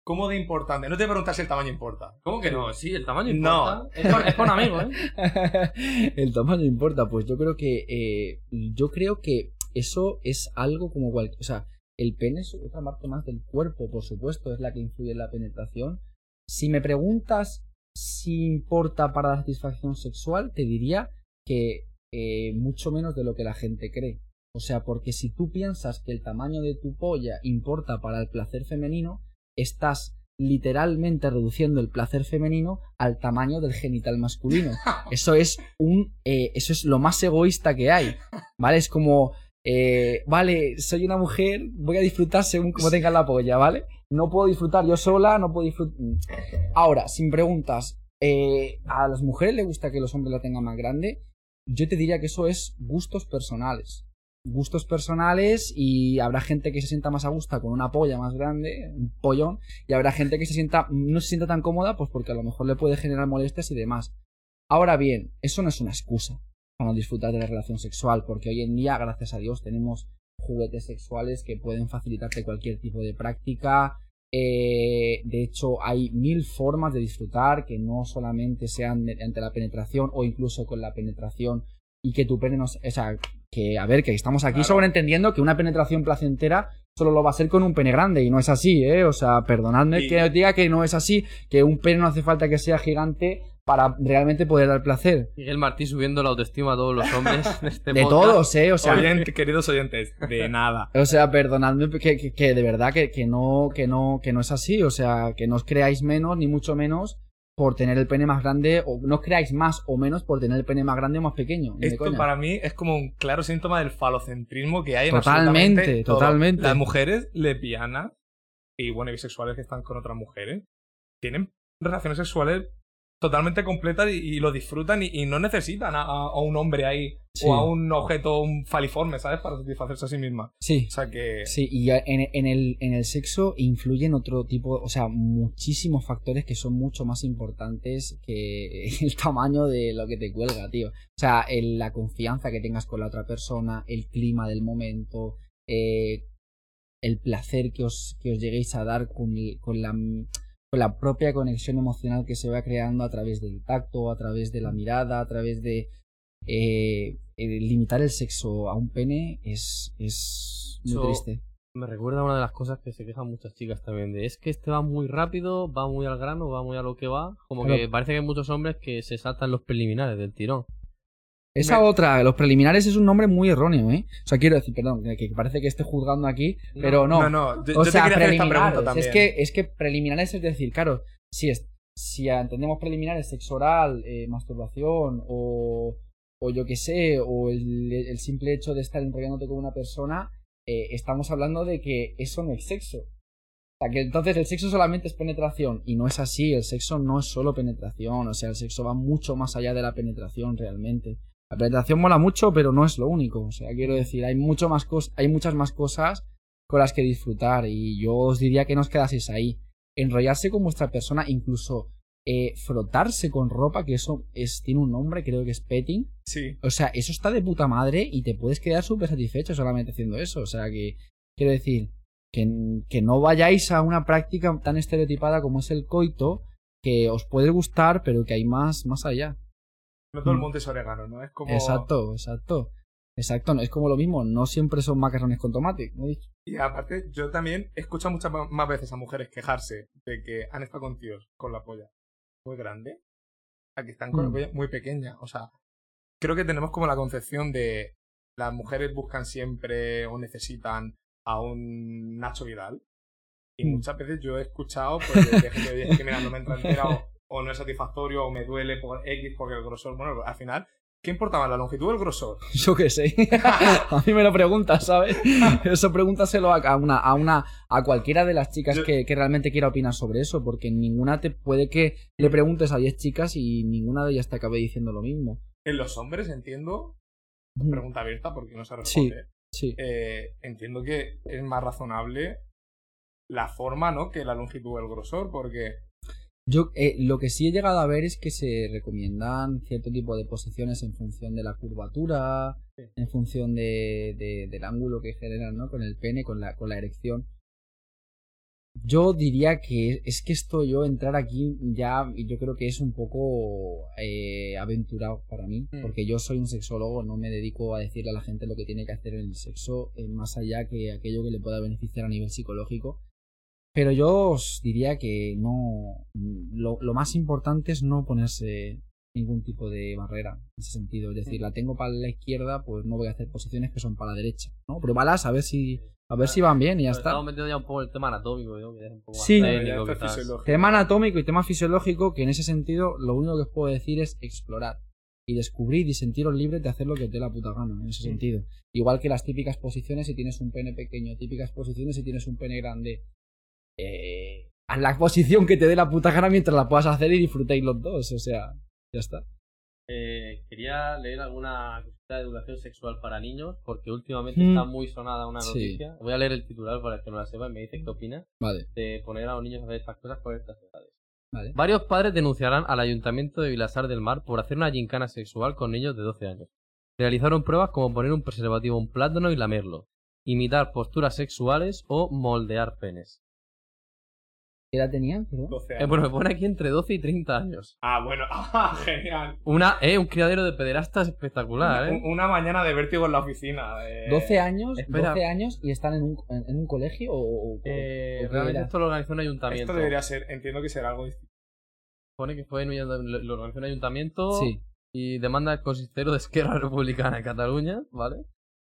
¿Cómo de importante? No te preguntas si el tamaño importa. ¿Cómo que no? Sí, el tamaño No. importa. Es, con, es con amigos, ¿eh? [LAUGHS] el tamaño importa, pues yo creo que eh, yo creo que eso es algo como cualquier, o sea, el pene es otra parte más del cuerpo, por supuesto, es la que influye en la penetración. Si me preguntas si importa para la satisfacción sexual, te diría que eh, mucho menos de lo que la gente cree. O sea, porque si tú piensas que el tamaño de tu polla importa para el placer femenino, estás literalmente reduciendo el placer femenino al tamaño del genital masculino. [LAUGHS] Eso es un, eh, eso es lo más egoísta que hay, ¿vale? Es como, eh, vale, soy una mujer, voy a disfrutar según como tenga la polla, ¿vale? No puedo disfrutar yo sola, no puedo disfrutar. Ahora, sin preguntas, eh, a las mujeres les gusta que los hombres la tengan más grande. Yo te diría que eso es gustos personales. Gustos personales y habrá gente que se sienta más a gusto con una polla más grande, un pollón, y habrá gente que se sienta, no se sienta tan cómoda, pues porque a lo mejor le puede generar molestias y demás. Ahora bien, eso no es una excusa para no disfrutar de la relación sexual, porque hoy en día, gracias a Dios, tenemos juguetes sexuales que pueden facilitarte cualquier tipo de práctica. Eh, de hecho, hay mil formas de disfrutar que no solamente sean mediante la penetración o incluso con la penetración y que tu pene no... O sea, que a ver, que estamos aquí Claro. sobreentendiendo que una penetración placentera solo lo va a ser con un pene grande y no es así, ¿eh? O sea, perdonadme que os diga que no es así, que un pene no hace falta que sea gigante para realmente poder dar placer. Miguel Martí subiendo la autoestima a todos los hombres de este De podcast. todos, ¿eh? O sea, Oyente- queridos oyentes, de [LAUGHS] nada. o sea, perdonadme que, que- que de verdad que, que no, que no, que no es así. O sea, que no os creáis menos, ni mucho menos, por tener el pene más grande, o no os creáis más o menos por tener el pene más grande o más pequeño. Esto para mí es como un claro síntoma del falocentrismo que hay en Totalmente, totalmente. Las mujeres lesbianas y bueno, bisexuales que están con otras mujeres tienen relaciones sexuales totalmente completas y, y lo disfrutan y, y no necesitan a, a un hombre ahí Sí. o a un objeto un faliforme, ¿sabes? Para satisfacerse a sí misma. Sí. O sea que Sí, y en, en el, en el sexo influyen otro tipo, o sea, muchísimos factores que son mucho más importantes que [LAUGHS] el tamaño de lo que te cuelga, tío. O sea, el- la confianza que tengas con la otra persona, el clima del momento, eh, el placer que os, que os lleguéis a dar con, con, la, con la propia conexión emocional que se va creando a través del tacto, a través de la mirada, a través de... eh, limitar el sexo a un pene es, es muy triste. Me recuerda a una de las cosas que se quejan muchas chicas también de es que este va muy rápido, va muy al grano, va muy a lo que va. Como Claro. que parece que hay muchos hombres que se saltan los preliminares del tirón. Esa Me- otra, los preliminares es un nombre muy erróneo, ¿eh? O sea, quiero decir, perdón, que parece que esté juzgando aquí, pero no. no, no, yo, o yo sea, te quería hacer esta pregunta preliminares. también. Es que, es que preliminares es decir, claro, si, es, si entendemos preliminares sexo oral, eh, masturbación o, o yo qué sé, o el, el simple hecho de estar enrollándote con una persona, eh, estamos hablando de que eso no es sexo. sea, que entonces el sexo solamente es penetración. Y no es así, el sexo no es solo penetración. O sea, el sexo va mucho más allá de la penetración realmente. La penetración mola mucho, pero no es lo único. O sea, quiero decir, hay mucho más hay muchas más cosas con las que disfrutar. Y yo os diría que no os quedaseis ahí. Enrollarse con vuestra persona, incluso eh, frotarse con ropa, que eso es, tiene un nombre, creo que es petting. Sí. O sea, eso está de puta madre y te puedes quedar súper satisfecho solamente haciendo eso. O sea, que quiero decir, que, que no vayáis a una práctica tan estereotipada como es el coito, que os puede gustar, pero que hay más, más allá. No todo el Mm. mundo es orégano, ¿no? Es como... Exacto, exacto. Exacto, no, es como lo mismo, no siempre son macarrones con tomate. he dicho. Y aparte, yo también he escuchado muchas más veces a mujeres quejarse de que han estado con tíos con la polla muy grande, a que están con la Mm. polla muy pequeña. O sea, creo que tenemos como la concepción de las mujeres buscan siempre o necesitan a un Nacho Vidal. Y Mm. muchas veces yo he escuchado pues, de, gente que mira, no me entra entera o, no es satisfactorio o me duele por X porque el grosor. Bueno, al final, ¿qué importa más, la longitud o el grosor? [LAUGHS] Yo qué sé. [LAUGHS] a mí me lo preguntas, ¿sabes? [LAUGHS] Eso pregúntaselo a, una, a una, a cualquiera de las chicas Yo- que, que realmente quiera opinar sobre eso, porque ninguna te puede que le preguntes a 10 chicas y ninguna de ellas te acabe diciendo lo mismo. En los hombres entiendo, pregunta abierta porque no se Sí. responde. Sí. eh, entiendo que es más razonable la forma, ¿no? Que la longitud o el grosor, porque Yo eh, lo que sí he llegado a ver es que se recomiendan cierto tipo de posiciones en función de la curvatura, Sí. en función de, de- del ángulo que generan, ¿no? Con el pene, con la, con la erección. Yo diría que es que esto yo entrar aquí ya yo creo que es un poco eh, aventurado para mí, Mm. porque yo soy un sexólogo, no me dedico a decirle a la gente lo que tiene que hacer en el sexo, eh, más allá que aquello que le pueda beneficiar a nivel psicológico. Pero yo os diría que no. Lo, lo más importante es no ponerse ningún tipo de barrera en ese sentido. Es decir, la tengo para la izquierda, pues no voy a hacer posiciones que son para la derecha. ¿no? Pruébalas a ver si, a ver si van bien y ya Pero está. Estamos metiendo ya un poco el tema anatómico, ¿no? que es un poco más Sí. técnico. Tema anatómico y tema fisiológico, que en ese sentido lo único que os puedo decir es explorar y descubrir y sentiros libres de hacer lo que te dé la puta gana en ese sentido. Igual que las típicas posiciones si tienes un pene pequeño, típicas posiciones si tienes un pene grande. Eh, haz la posición que te dé la puta gana mientras la puedas hacer y disfrutéis los dos, o sea, ya está. Eh, quería leer alguna cosita de educación sexual para niños, porque últimamente Mm. está muy sonada una Sí. noticia. Voy a leer el titular para el que no la sepa y me dice qué opina Vale, de poner a los niños a hacer estas cosas por estas edades. vale. Varios padres denunciarán al Ayuntamiento de Vilasar del Mar por hacer una gincana sexual con niños de 12 años. Realizaron pruebas como poner un preservativo en un plátano y lamerlo, imitar posturas sexuales o moldear penes. ¿Qué edad tenían? Perdón. 12 Eh, años. bueno, me pone aquí entre 12 y 30 años. Ah, bueno, [LAUGHS] ah, genial. Una, eh, un criadero de pederastas espectacular, eh. Una mañana de vértigo en la oficina. eh. 12 años, espera. 12 años y están en un, en, en un colegio o, o- Eh, o realmente era? esto lo organizó un ayuntamiento. Esto debería ser, entiendo que será algo distinto. Pone que fue en un- lo organizó un ayuntamiento Sí. y demanda al consistero de Esquerra [LAUGHS] Republicana de Cataluña, ¿vale?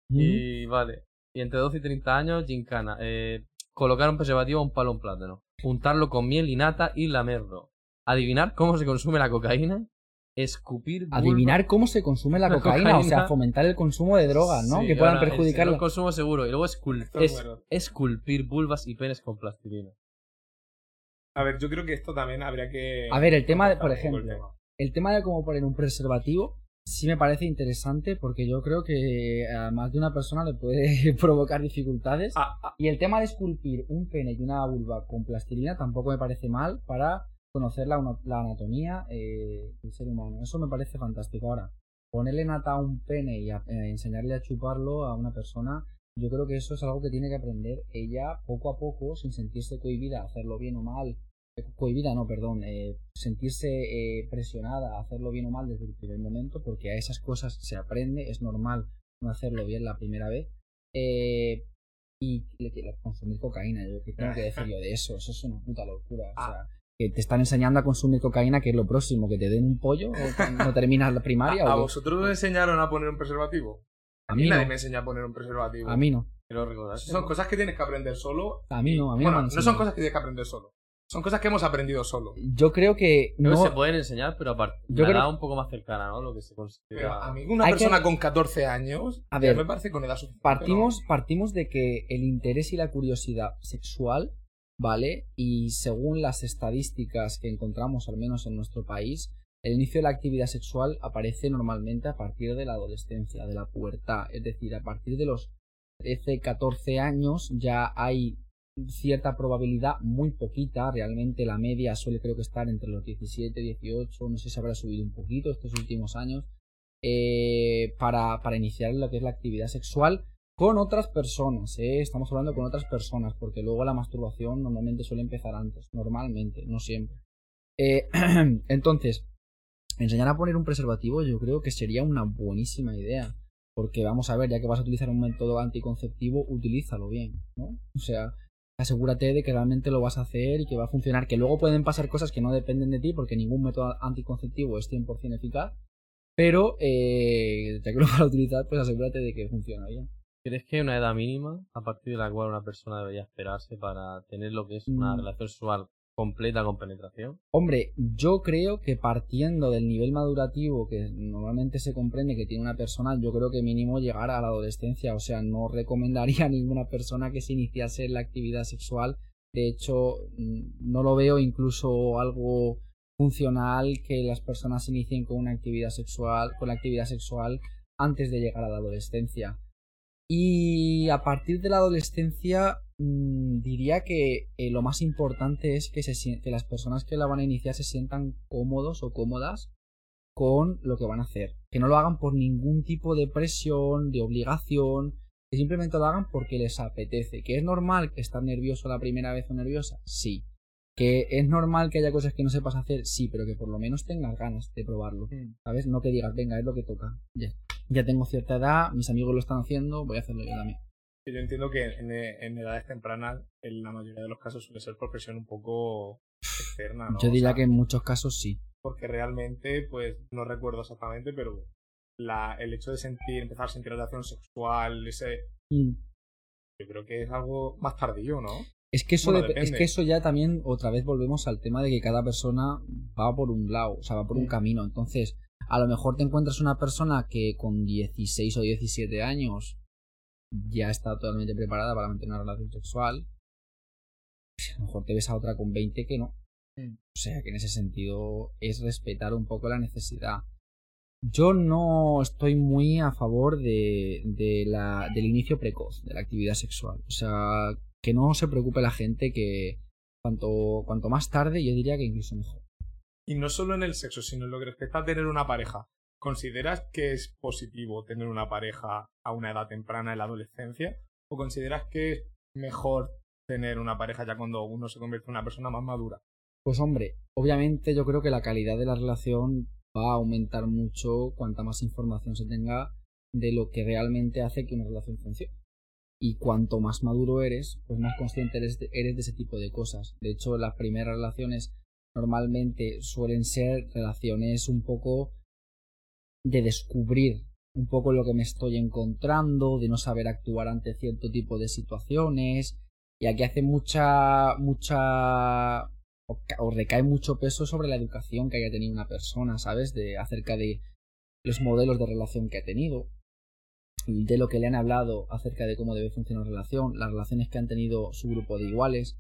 Y vale. Y entre 12 y 30 años, gincana. Eh, colocar un preservativo a un palo en plátano. Untarlo con miel y nata y lamerlo. Adivinar cómo se consume la cocaína. Escupir. vulva- Adivinar cómo se consume la La cocaína, o sea, cocaína. fomentar el consumo de drogas, ¿no? Sí, que puedan perjudicar el consumo seguro. Y luego escul- es bueno. esculpir vulvas y penes con plastilina. A ver, yo creo que esto también habría que. A ver, el tema de- por un ejemplo, tema. El tema de cómo poner un preservativo sí me parece interesante porque yo creo que a más de una persona le puede [LAUGHS] provocar dificultades. Ah, ah, Y el tema de esculpir un pene y una vulva con plastilina tampoco me parece mal para conocer la, anatomía eh, del ser humano. Eso me parece fantástico. Ahora, ponerle nata a un pene y a- eh, enseñarle a chuparlo a una persona, yo creo que eso es algo que tiene que aprender ella poco a poco sin sentirse cohibida a hacerlo bien o mal. Cohibida, no, perdón. eh, sentirse eh, presionada a hacerlo bien o mal desde el primer momento, porque a esas cosas se aprende, es normal no hacerlo bien la primera vez. Eh, y consumir cocaína, yo qué tengo que decir yo de eso, eso es una puta locura. O sea, que te están enseñando a consumir cocaína, que es lo próximo, que te den un pollo o cuando terminas la primaria. ¿A, o vosotros os enseñaron a poner un preservativo? a mí nadie no, me enseña a poner un preservativo. a mí no, recordar. Son cosas que tienes que aprender solo. a mí no, a mí bueno, no no son cosas que tienes que aprender solo. Son cosas que hemos aprendido solo. Yo creo que no, se pueden enseñar, pero aparte. Yo creo- un poco más cercana, ¿no? Lo que se Pero considera. a mí, una Hay que- persona con 14 años, A ver, me parece con edad suficiente. partimos, partimos de que el interés y la curiosidad sexual ¿vale? Y según las estadísticas que encontramos, al menos en nuestro país, el inicio de la actividad sexual aparece normalmente a partir de la adolescencia, de la pubertad, es decir, a partir de los 13, 14 años ya hay cierta probabilidad, muy poquita, realmente la media suele creo que estar entre los 17, 18, no sé si habrá subido un poquito estos últimos años, eh, para, para iniciar lo que es la actividad sexual con otras personas, ¿eh? estamos hablando con otras personas, porque luego la masturbación normalmente suele empezar antes, normalmente, no siempre. Eh, [CLEARS THROAT] entonces, enseñar a poner un preservativo yo creo que sería una buenísima idea. Porque vamos a ver, ya que vas a utilizar un método anticonceptivo, utilízalo bien, ¿no? O sea, asegúrate de que realmente lo vas a hacer y que va a funcionar. Que luego pueden pasar cosas que no dependen de ti, porque ningún método anticonceptivo es 100% eficaz. Pero, eh, ya que lo [LAUGHS] vas a utilizar, pues asegúrate de que funciona bien. ¿Crees que hay una edad mínima a partir de la cual una persona debería esperarse para tener lo que es una Mm. relación sexual completa con penetración? Hombre, yo creo que partiendo del nivel madurativo que normalmente se comprende que tiene una persona, yo creo que mínimo llegar a la adolescencia. O sea, no recomendaría [LAUGHS] a ninguna persona que se iniciase en la actividad sexual. De hecho, mm, no lo veo incluso algo funcional que las personas inicien con una actividad sexual, con la actividad sexual antes de llegar a la adolescencia. Y a partir de la adolescencia mm, diría que eh, lo más importante es que, se, que las personas que la van a iniciar se sientan cómodos o cómodas con lo que van a hacer. Que no lo hagan por ningún tipo de presión, de obligación, que simplemente lo hagan porque les apetece. ¿Que es normal que estar nervioso la primera vez o nerviosa? Sí. ¿Que es normal que haya cosas que no sepas hacer? Sí, pero que por lo menos tengas ganas de probarlo. ¿Sabes? No que digas, venga, es lo que toca. Ya. Ya tengo cierta edad, mis amigos lo están haciendo, voy a hacerlo yo también. Yo entiendo que en, en edades tempranas, en la mayoría de los casos, suele ser por presión un poco externa, ¿no? Yo O diría sea, que en muchos casos sí. Porque realmente, pues, no recuerdo exactamente, pero la, el hecho de sentir, empezar a sentir relación sexual, ese, Mm. yo creo que es algo más tardío, ¿no? Es que eso Bueno, dep- es que eso ya también otra vez volvemos al tema de que cada persona va por un lado, o sea, va por un camino. Entonces, a lo mejor te encuentras una persona que con 16 o 17 años ya está totalmente preparada para mantener una relación sexual. A lo mejor te ves a otra con 20 que no. O sea, que en ese sentido es respetar un poco la necesidad. Yo no estoy muy a favor de, de la, del inicio precoz de la actividad sexual. O sea, que no se preocupe la gente que cuanto, cuanto más tarde yo diría que incluso mejor. Y no solo en el sexo, sino en lo que respecta a tener una pareja. ¿Consideras que es positivo tener una pareja a una edad temprana en la adolescencia? ¿O consideras que es mejor tener una pareja ya cuando uno se convierte en una persona más madura? Pues hombre, obviamente yo creo que la calidad de la relación va a aumentar mucho cuanta más información se tenga de lo que realmente hace que una relación funcione. Y cuanto más maduro eres, pues más consciente eres de, eres de ese tipo de cosas. De hecho, las primeras relaciones normalmente suelen ser relaciones un poco de descubrir un poco lo que me estoy encontrando, de no saber actuar ante cierto tipo de situaciones. Y aquí hace mucha, mucha o, ca- o recae mucho peso sobre la educación que haya tenido una persona, ¿sabes? De acerca de los modelos de relación que ha tenido, de lo que le han hablado acerca de cómo debe funcionar la relación, las relaciones que han tenido su grupo de iguales.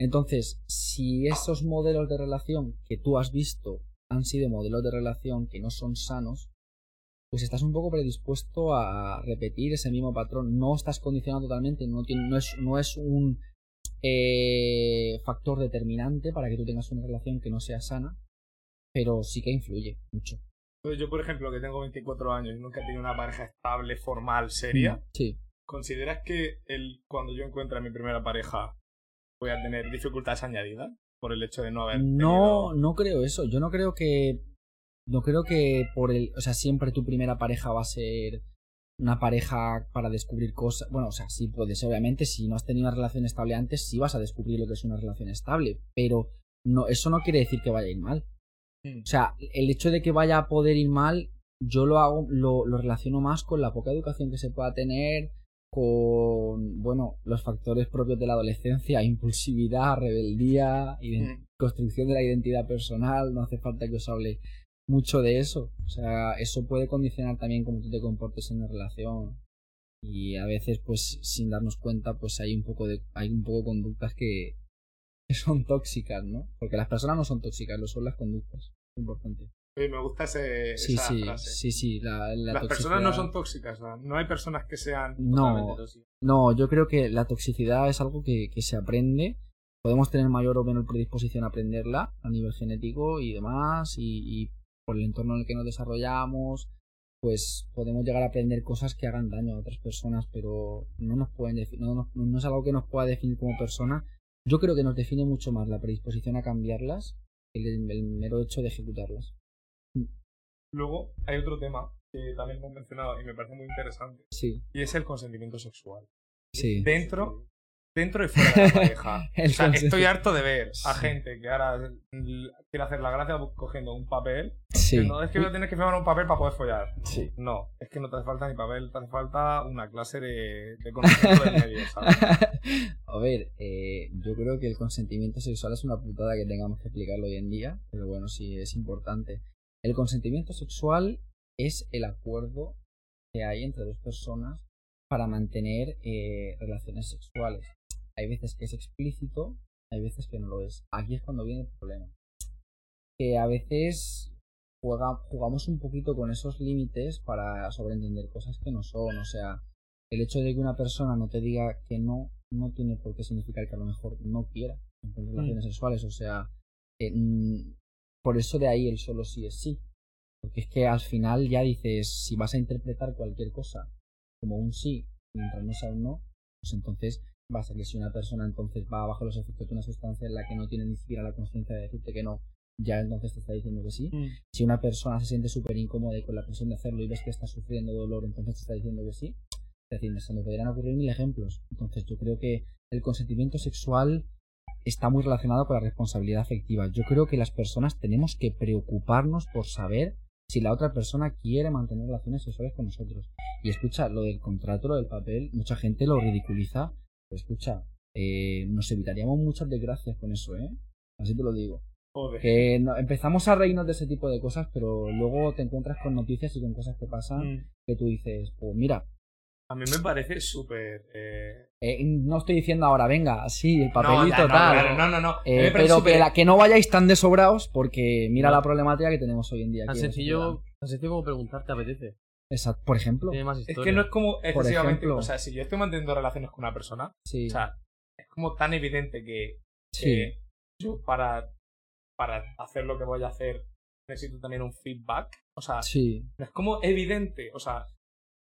Entonces, si esos modelos de relación que tú has visto han sido modelos de relación que no son sanos, pues estás un poco predispuesto a repetir ese mismo patrón. No estás condicionado totalmente, no, tiene- no, es, no es un eh, factor determinante para que tú tengas una relación que no sea sana, pero sí que influye mucho. Entonces, yo, por ejemplo, que tengo 24 años y nunca he tenido una pareja estable, formal, seria, Sí. ¿consideras que el, cuando yo encuentre a mi primera pareja voy a tener dificultades añadidas por el hecho de no haber No, tenido- no creo eso. Yo no creo que. No creo que por el. O sea, siempre tu primera pareja va a ser una pareja para descubrir cosas. Bueno, o sea, sí puede ser, obviamente. Si no has tenido una relación estable antes, sí vas a descubrir lo que es una relación estable. Pero no, eso no quiere decir que vaya a ir mal. Mm. O sea, el hecho de que vaya a poder ir mal, yo lo hago, lo, lo relaciono más con la poca educación que se pueda tener, con, bueno, los factores propios de la adolescencia, impulsividad, rebeldía, Mm. construcción de la identidad personal, no hace falta que os hable mucho de eso. O sea, eso puede condicionar también cómo tú te comportes en una relación. Y a veces, pues, sin darnos cuenta, pues hay un poco de, hay un poco de conductas que, que son tóxicas, ¿no? Porque las personas no son tóxicas, lo son las conductas. Es importante. Sí, me gusta ese, Sí, esa sí, frase. sí, sí. La, la Las personas no son tóxicas, no hay personas que sean No, tóxicas. no, yo creo que la toxicidad es algo que, que se aprende. Podemos tener mayor o menor predisposición a aprenderla a nivel genético y demás, y, y por el entorno en el que nos desarrollamos, pues podemos llegar a aprender cosas que hagan daño a otras personas, pero no nos pueden no, nos- no es algo que nos pueda definir como persona. Yo creo que nos define mucho más la predisposición a cambiarlas que el, el mero hecho de ejecutarlas. Luego hay otro tema que también hemos mencionado y me parece muy interesante, Sí, y es el consentimiento sexual. sí. Dentro, dentro y fuera de la pareja. [LAUGHS] O sea, estoy harto de ver a gente que ahora quiere hacer la gracia cogiendo un papel. Sí. que No es que voy a tener que firmar un papel para poder follar. Sí. No, es que no te hace falta ni papel, te hace falta una clase de, de conocimiento del medio, ¿sabes? [LAUGHS] A ver, eh, yo creo que el consentimiento sexual es una putada que tengamos que explicarlo hoy en día, pero bueno, sí es importante. El consentimiento sexual es el acuerdo que hay entre dos personas para mantener eh, relaciones sexuales. Hay veces que es explícito, hay veces que no lo es. Aquí es cuando viene el problema. Que a veces juega- jugamos un poquito con esos límites para sobreentender cosas que no son. O sea, el hecho de que una persona no te diga que no, no tiene por qué significar que a lo mejor no quiera tener relaciones sexuales. O sea, eh, mm, por eso de ahí el solo sí es sí. Porque es que al final ya dices, si vas a interpretar cualquier cosa como un sí, mientras no sea un no, pues entonces va a ser que si una persona entonces va bajo los efectos de una sustancia en la que no tiene ni siquiera la conciencia de decirte que no, ya entonces te está diciendo que sí. Si una persona se siente súper incómoda y con la presión de hacerlo y ves que está sufriendo dolor, entonces te está diciendo que sí. Es decir, se me podrían ocurrir mil ejemplos. Entonces yo creo que el consentimiento sexual está muy relacionado con la responsabilidad afectiva. Yo creo que las personas tenemos que preocuparnos por saber si la otra persona quiere mantener relaciones sexuales con nosotros. Y escucha, lo del contrato, lo del papel, mucha gente lo ridiculiza. Pero escucha, eh, nos evitaríamos muchas desgracias con eso, ¿eh? Así te lo digo. Joder. Que no- empezamos a reírnos de ese tipo de cosas, pero luego te encuentras con noticias y con cosas que pasan Mm. que tú dices, pues mira, A mí me parece súper... eh, eh, no estoy diciendo ahora, venga, sí, el no, papelito, ya, no, tal. claro, no, no, no. Eh, pero súper- que, la- que no vayáis tan desobrados porque mira No. la problemática que tenemos hoy en día. Tan la sencillo, tan sencillo como preguntar, ¿te apetece? Exacto, por ejemplo. Tiene más Es que no es como excesivamente... ejemplo. o sea, si yo estoy manteniendo relaciones con una persona, Sí, o sea, es como tan evidente que sí, eh, yo para, para hacer lo que voy a hacer necesito también un feedback. O sea, sí. es como evidente. O sea,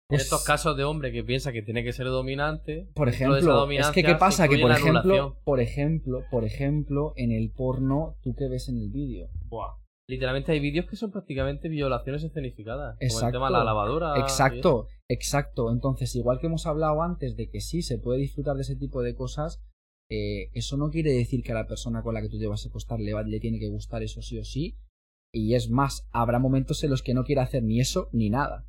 En Es- estos casos de hombre que piensa que tiene que ser dominante, Por ejemplo, es que qué pasa que por ejemplo, anulación. por ejemplo, por ejemplo, en el porno, tú que ves en el vídeo. buah. Literalmente hay vídeos que son prácticamente violaciones escenificadas. Como el Exacto. tema de la lavadora. Exacto, exacto. Entonces, igual que hemos hablado antes de que sí se puede disfrutar de ese tipo de cosas, eh, eso no quiere decir que a la persona con la que tú te vas a acostar le, va- le tiene que gustar eso sí o sí. Y es más, habrá momentos en los que no quiere hacer ni eso ni nada.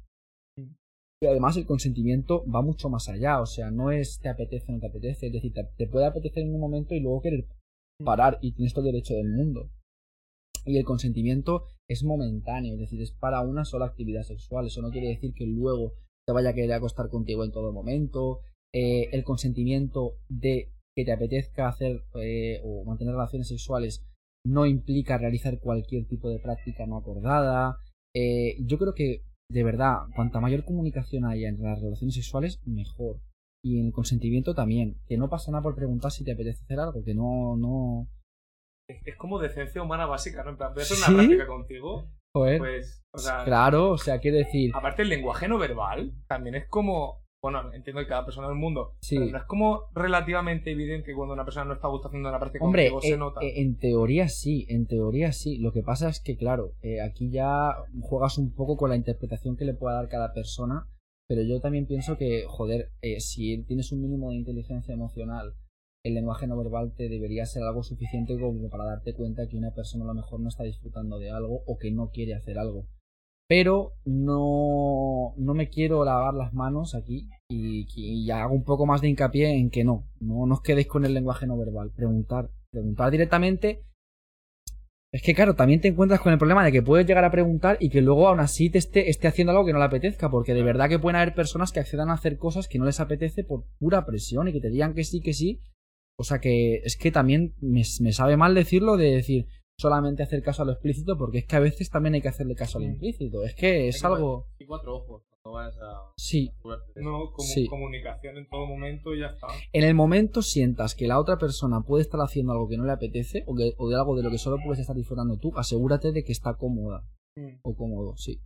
Y además el consentimiento va mucho más allá, o sea, no es te apetece o no te apetece, es decir, te, puede apetecer en un momento y luego querer parar y tienes todo el derecho del mundo. Y el consentimiento es momentáneo, es decir, es para una sola actividad sexual. Eso no quiere decir que luego te vaya a querer acostar contigo en todo momento. Eh, el consentimiento de que te apetezca hacer eh, o mantener relaciones sexuales no implica realizar cualquier tipo de práctica no acordada. Eh, yo creo que, de verdad, cuanta mayor comunicación haya entre las relaciones sexuales, mejor. Y en el consentimiento también. Que no pasa nada por preguntar si te apetece hacer algo, que no, no. Es, es como decencia humana básica, ¿no? En plan, voy a hacer una práctica contigo, Joder. pues, o sea, Claro, o sea, quiere decir. aparte el lenguaje no verbal también es como, bueno, entiendo que cada persona del mundo, Sí. pero es como relativamente evidente que cuando una persona no está a gusto haciendo una práctica Hombre, contigo se eh, nota. eh, en teoría sí, en teoría sí. Lo que pasa es que, claro, eh, aquí ya juegas un poco con la interpretación que le pueda dar cada persona, pero yo también pienso que, joder, eh, si tienes un mínimo de inteligencia emocional, el lenguaje no verbal te debería ser algo suficiente como para darte cuenta que una persona a lo mejor no está disfrutando de algo o que no quiere hacer algo. Pero no, no me quiero lavar las manos aquí y, y hago un poco más de hincapié en que no, no, os quedéis con el lenguaje no verbal. Preguntar, preguntar directamente. Es que claro, también te encuentras con el problema de que puedes llegar a preguntar y que luego aún así te esté, esté haciendo algo que no le apetezca, porque de verdad que pueden haber personas que accedan a hacer cosas que no les apetece por pura presión y que te digan que sí, que sí, O sea que es que también me, me sabe mal decirlo de decir solamente hacer caso a lo explícito, porque es que a veces también hay que hacerle caso a lo Mm. implícito. Es que es que algo. Y cuatro ojos cuando a Sí. No, como Sí. comunicación en todo momento y ya está. En el momento sientas que la otra persona puede estar haciendo algo que no le apetece o, que- o de algo de lo que solo puedes estar disfrutando tú, asegúrate de que está cómoda Mm. o cómodo, sí.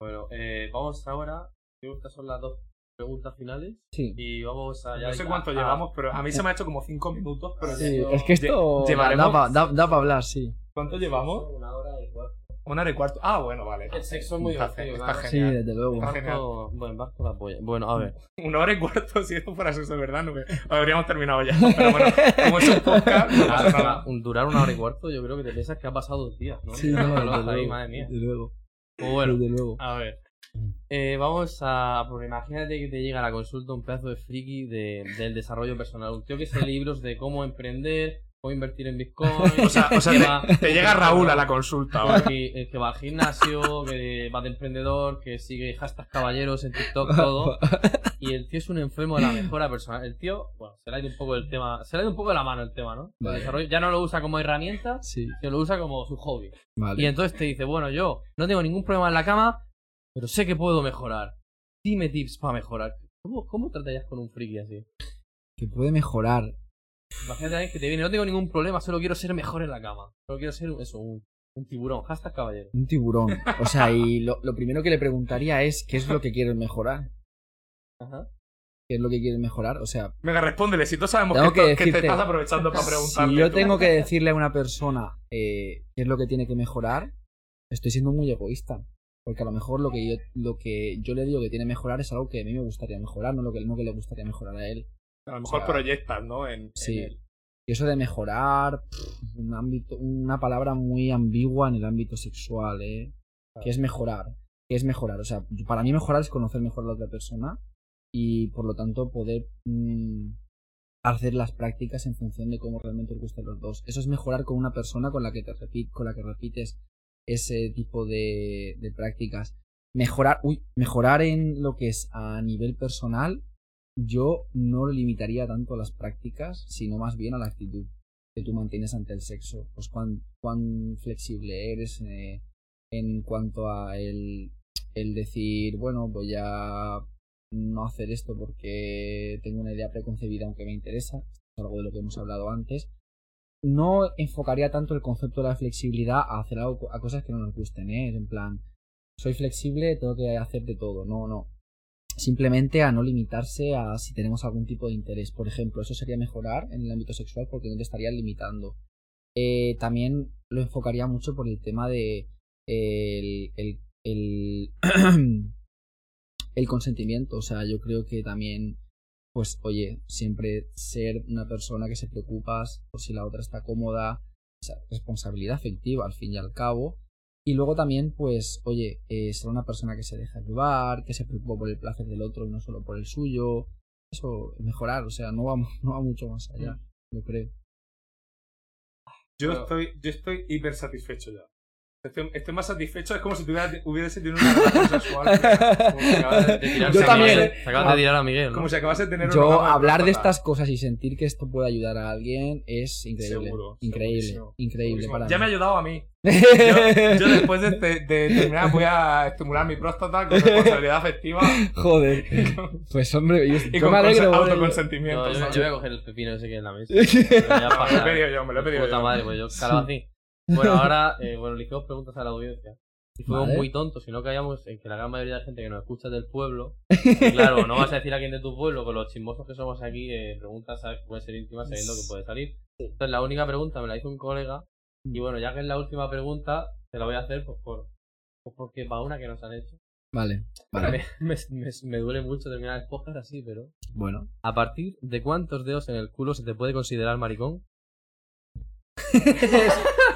Bueno, eh, vamos ahora. Creo que estas son las dos preguntas finales. Sí. Y vamos a. ya No sé cuánto a- llevamos, pero a mí se me ha hecho como cinco minutos. Pero Sí, es que esto Lle- [LAUGHS] llevaremos- da para hablar, sí. ¿Cuánto llevamos? Una hora y cuatro. Una hora y cuarto. Ah, bueno, vale. El sexo es muy Está, divertido, está claro. Sí, genial. desde luego. Está Barco, bueno, barco la polla. Bueno, a ver. [LAUGHS] Una hora y cuarto, si esto fuera sexo de verdad, no me- habríamos terminado ya. Pero bueno, como es un podcast, [LAUGHS] no pasa nada. Un- durar una hora y cuarto, yo creo que te piensas que ha pasado dos días, ¿no? Sí, [LAUGHS] no, ahí, luego, madre mía. desde luego. Pues bueno, Desde luego. a ver. Eh, vamos a. Pues imagínate que te llega a la consulta un pedazo de friki de, del desarrollo personal. Un tío que hace libros de cómo emprender, cómo invertir en Bitcoin. [LAUGHS] O sea, o sea que te- llega Raúl a la consulta, ¿vale? que, que va al gimnasio, que va de emprendedor, que sigue hashtag caballeros en TikTok, [LAUGHS] todo. Y el tío es un enfermo de la mejora personal. El tío, bueno, se le ha ido un poco el tema, se le ha ido un poco de la mano el tema, ¿no? El desarrollo, ya no lo usa como herramienta, Sí, sino lo usa como su hobby. vale. Y entonces te dice, bueno, yo no tengo ningún problema en la cama, pero sé que puedo mejorar. Dime tips para mejorar. ¿Cómo, cómo tratarías con un friki así? Que puede mejorar. Imagínate alguien que te viene, no tengo ningún problema, solo quiero ser mejor en la cama. Solo quiero ser eso, un, un tiburón. Hashtag caballero. Un tiburón. O sea, y lo, lo primero que le preguntaría es qué es lo que quieres mejorar. Ajá. ¿Qué es lo que quieres mejorar? O sea, Venga, respóndele. Si todos sabemos Tengo que, que que te estás aprovechando para [LAUGHS] preguntarle. si yo tú. tengo que decirle a una persona eh, qué es lo que tiene que mejorar, estoy siendo muy egoísta. Porque a lo mejor lo que yo, lo que yo le digo que tiene que mejorar es algo que a mí me gustaría mejorar, no lo que, no que le gustaría mejorar a él. A lo mejor o sea, proyectas, ¿no? En, en Sí. Y eso de mejorar, pff, un ámbito, una palabra muy ambigua en el ámbito sexual, ¿eh? ¿Qué es mejorar? ¿Qué es mejorar? O sea, para mí mejorar es conocer mejor a la otra persona y por lo tanto poder mm, hacer las prácticas en función de cómo realmente os gusten los dos. Eso es mejorar con una persona con la que te repi- con la que repites ese tipo de, de prácticas. Mejorar, uy, mejorar en lo que es a nivel personal, yo no limitaría tanto a las prácticas, sino más bien a la actitud que tú mantienes ante el sexo. Pues cuán, cuán flexible eres eh, en cuanto a el, el decir, bueno, voy a no hacer esto porque tengo una idea preconcebida aunque me interesa, algo de lo que hemos hablado antes. No enfocaría tanto el concepto de la flexibilidad a hacer algo a cosas que no nos gusten, ¿eh? En plan, soy flexible, tengo que hacer de todo. No, no. Simplemente a no limitarse a si tenemos algún tipo de interés. Por ejemplo, eso sería mejorar en el ámbito sexual porque no te estarías limitando. Eh, también lo enfocaría mucho por el tema de el, el, el, [CLEARS THROAT] el consentimiento. O sea, yo creo que también, pues, oye, siempre ser una persona que se preocupas por si la otra está cómoda, responsabilidad afectiva al fin y al cabo. Y luego también, pues, oye, eh, ser una persona que se deja llevar, que se preocupa por el placer del otro y no solo por el suyo. Eso, mejorar, o sea, no va, [LAUGHS] no va mucho más allá, yo creo. Yo, Pero- estoy, yo estoy hiper satisfecho ya. Estoy, estoy más satisfecho, es como si tuviera, hubiese tenido una relación [LAUGHS] sexual. Como si acabas de- [LAUGHS] De tirarse Yo también, Miguel. Se acaban de tirar a Miguel, ¿no? Como si acabas de tener un Yo orgasmo hablar de estas cosas y sentir que esto puede ayudar a alguien es increíble. Seguro, increíble, segurísimo, increíble segurísimo. para Ya mí. me ha ayudado a mí. [LAUGHS] Yo, yo después de, de- de terminar voy a estimular mi próstata con responsabilidad afectiva Joder. Pues hombre, yo, y yo con me alegro. autoconsentimiento. Yo, yo- yo voy a coger el pepino ese que hay en la mesa. No, me lo he pedido yo, me lo he pedido Puta yo. madre, pues yo calabacín. Bueno, [LAUGHS] ahora, eh, bueno, le hicimos preguntas a la audiencia. Y fuimos Vale. muy tontos, y no caíamos en que la gran mayoría de la gente que nos escucha es del pueblo. [LAUGHS] Y claro, no vas a decir a quién de tu pueblo, con los chismosos que somos aquí, eh, preguntas, sabes que pueden ser íntimas sabiendo que puede salir. Entonces, la única pregunta me la hizo un colega. Y bueno, ya que es la última pregunta, te la voy a hacer pues por. Pues porque para una que nos han hecho. Vale, vale. [LAUGHS] Me, me, me- me duele mucho terminar el podcast así, pero. Bueno. ¿A partir de cuántos dedos en el culo se te puede considerar maricón?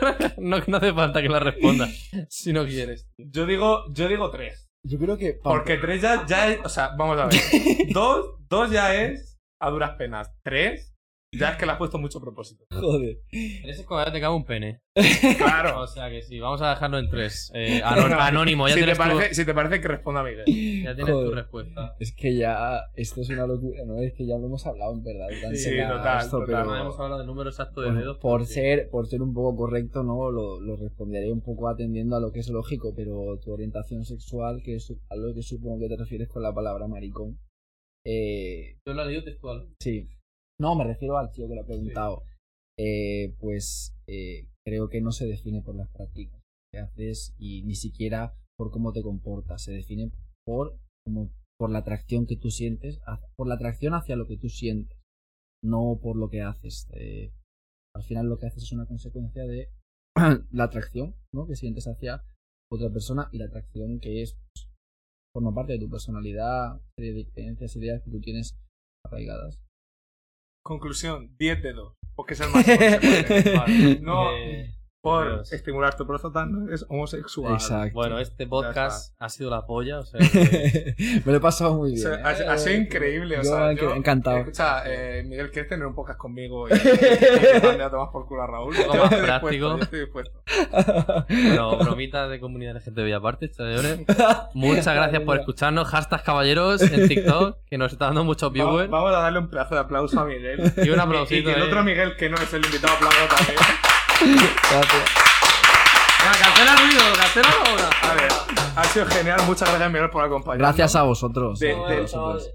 [LAUGHS] no, no hace falta que la respondas si no quieres. Yo digo, yo digo tres. Yo creo que. Porque tres ya, ya es. O sea, vamos a ver. [LAUGHS] dos, dos ya es a duras penas. Tres Ya es que le has pusto mucho propósito. [LAUGHS] Joder. En ese cuando te cabe un pene. Claro. O sea que sí, vamos a dejarlo en tres. Eh, [LAUGHS] anón- anónimo, ya si, te tienes, parece, tu, si te parece que responda Miguel. ya tienes tu respuesta. Es que ya, esto es una locura, ¿no? Es que ya lo hemos hablado en verdad. Sí, total, esto, total. pero No hemos hablado del número exacto de por, dedos. por ser, por ser un poco correcto, ¿no? Lo, lo responderé un poco atendiendo a lo que es lógico, pero tu orientación sexual, que es a lo que supongo que te refieres con la palabra maricón. Eh, Yo lo he leído textual. Sí. No, me refiero al tío que lo ha preguntado. Eh, pues eh, creo que no se define por las prácticas que haces y ni siquiera por cómo te comportas. Se define por, como, por la atracción que tú sientes, por la atracción hacia lo que tú sientes, no por lo que haces. Eh, al final lo que haces es una consecuencia de [CLEARS THROAT] la atracción ¿no? que sientes hacia otra persona y la atracción que es pues, forma parte de tu personalidad, de creencias, ideas que tú tienes arraigadas. Conclusión, 10 dedos. Porque es el máximo. [LAUGHS] No Eh, por Dios. estimular tu próstata, no es homosexual. Exacto. bueno, este podcast ha sido la polla. O sea, [LAUGHS] que- Me lo he pasado muy O bien. sea, ¿eh? ha, ha sido increíble, o Yo sea, yo- encantado. Escucha, eh, Miguel, ¿quieres tener un podcast conmigo y, [LAUGHS] y a tomar por culo a Raúl? Yo más práctico. yo estoy dispuesto. Bueno, bromitas de comunidad LGTBI aparte, señores. Muchas [LAUGHS] gracias por escucharnos. Hashtag caballeros en TikTok, que nos está dando muchos Vamos, viewers. vamos a darle un pedazo de aplauso a Miguel. Y un Y, aplausito. que el eh. otro Miguel, que no es el invitado, aplauda también. Gracias. Venga, cancela el ruido, cancela ahora. A ver, ha sido genial. Muchas gracias, Miguel, por acompañarnos. Gracias a vosotros. De- a de- vosotros.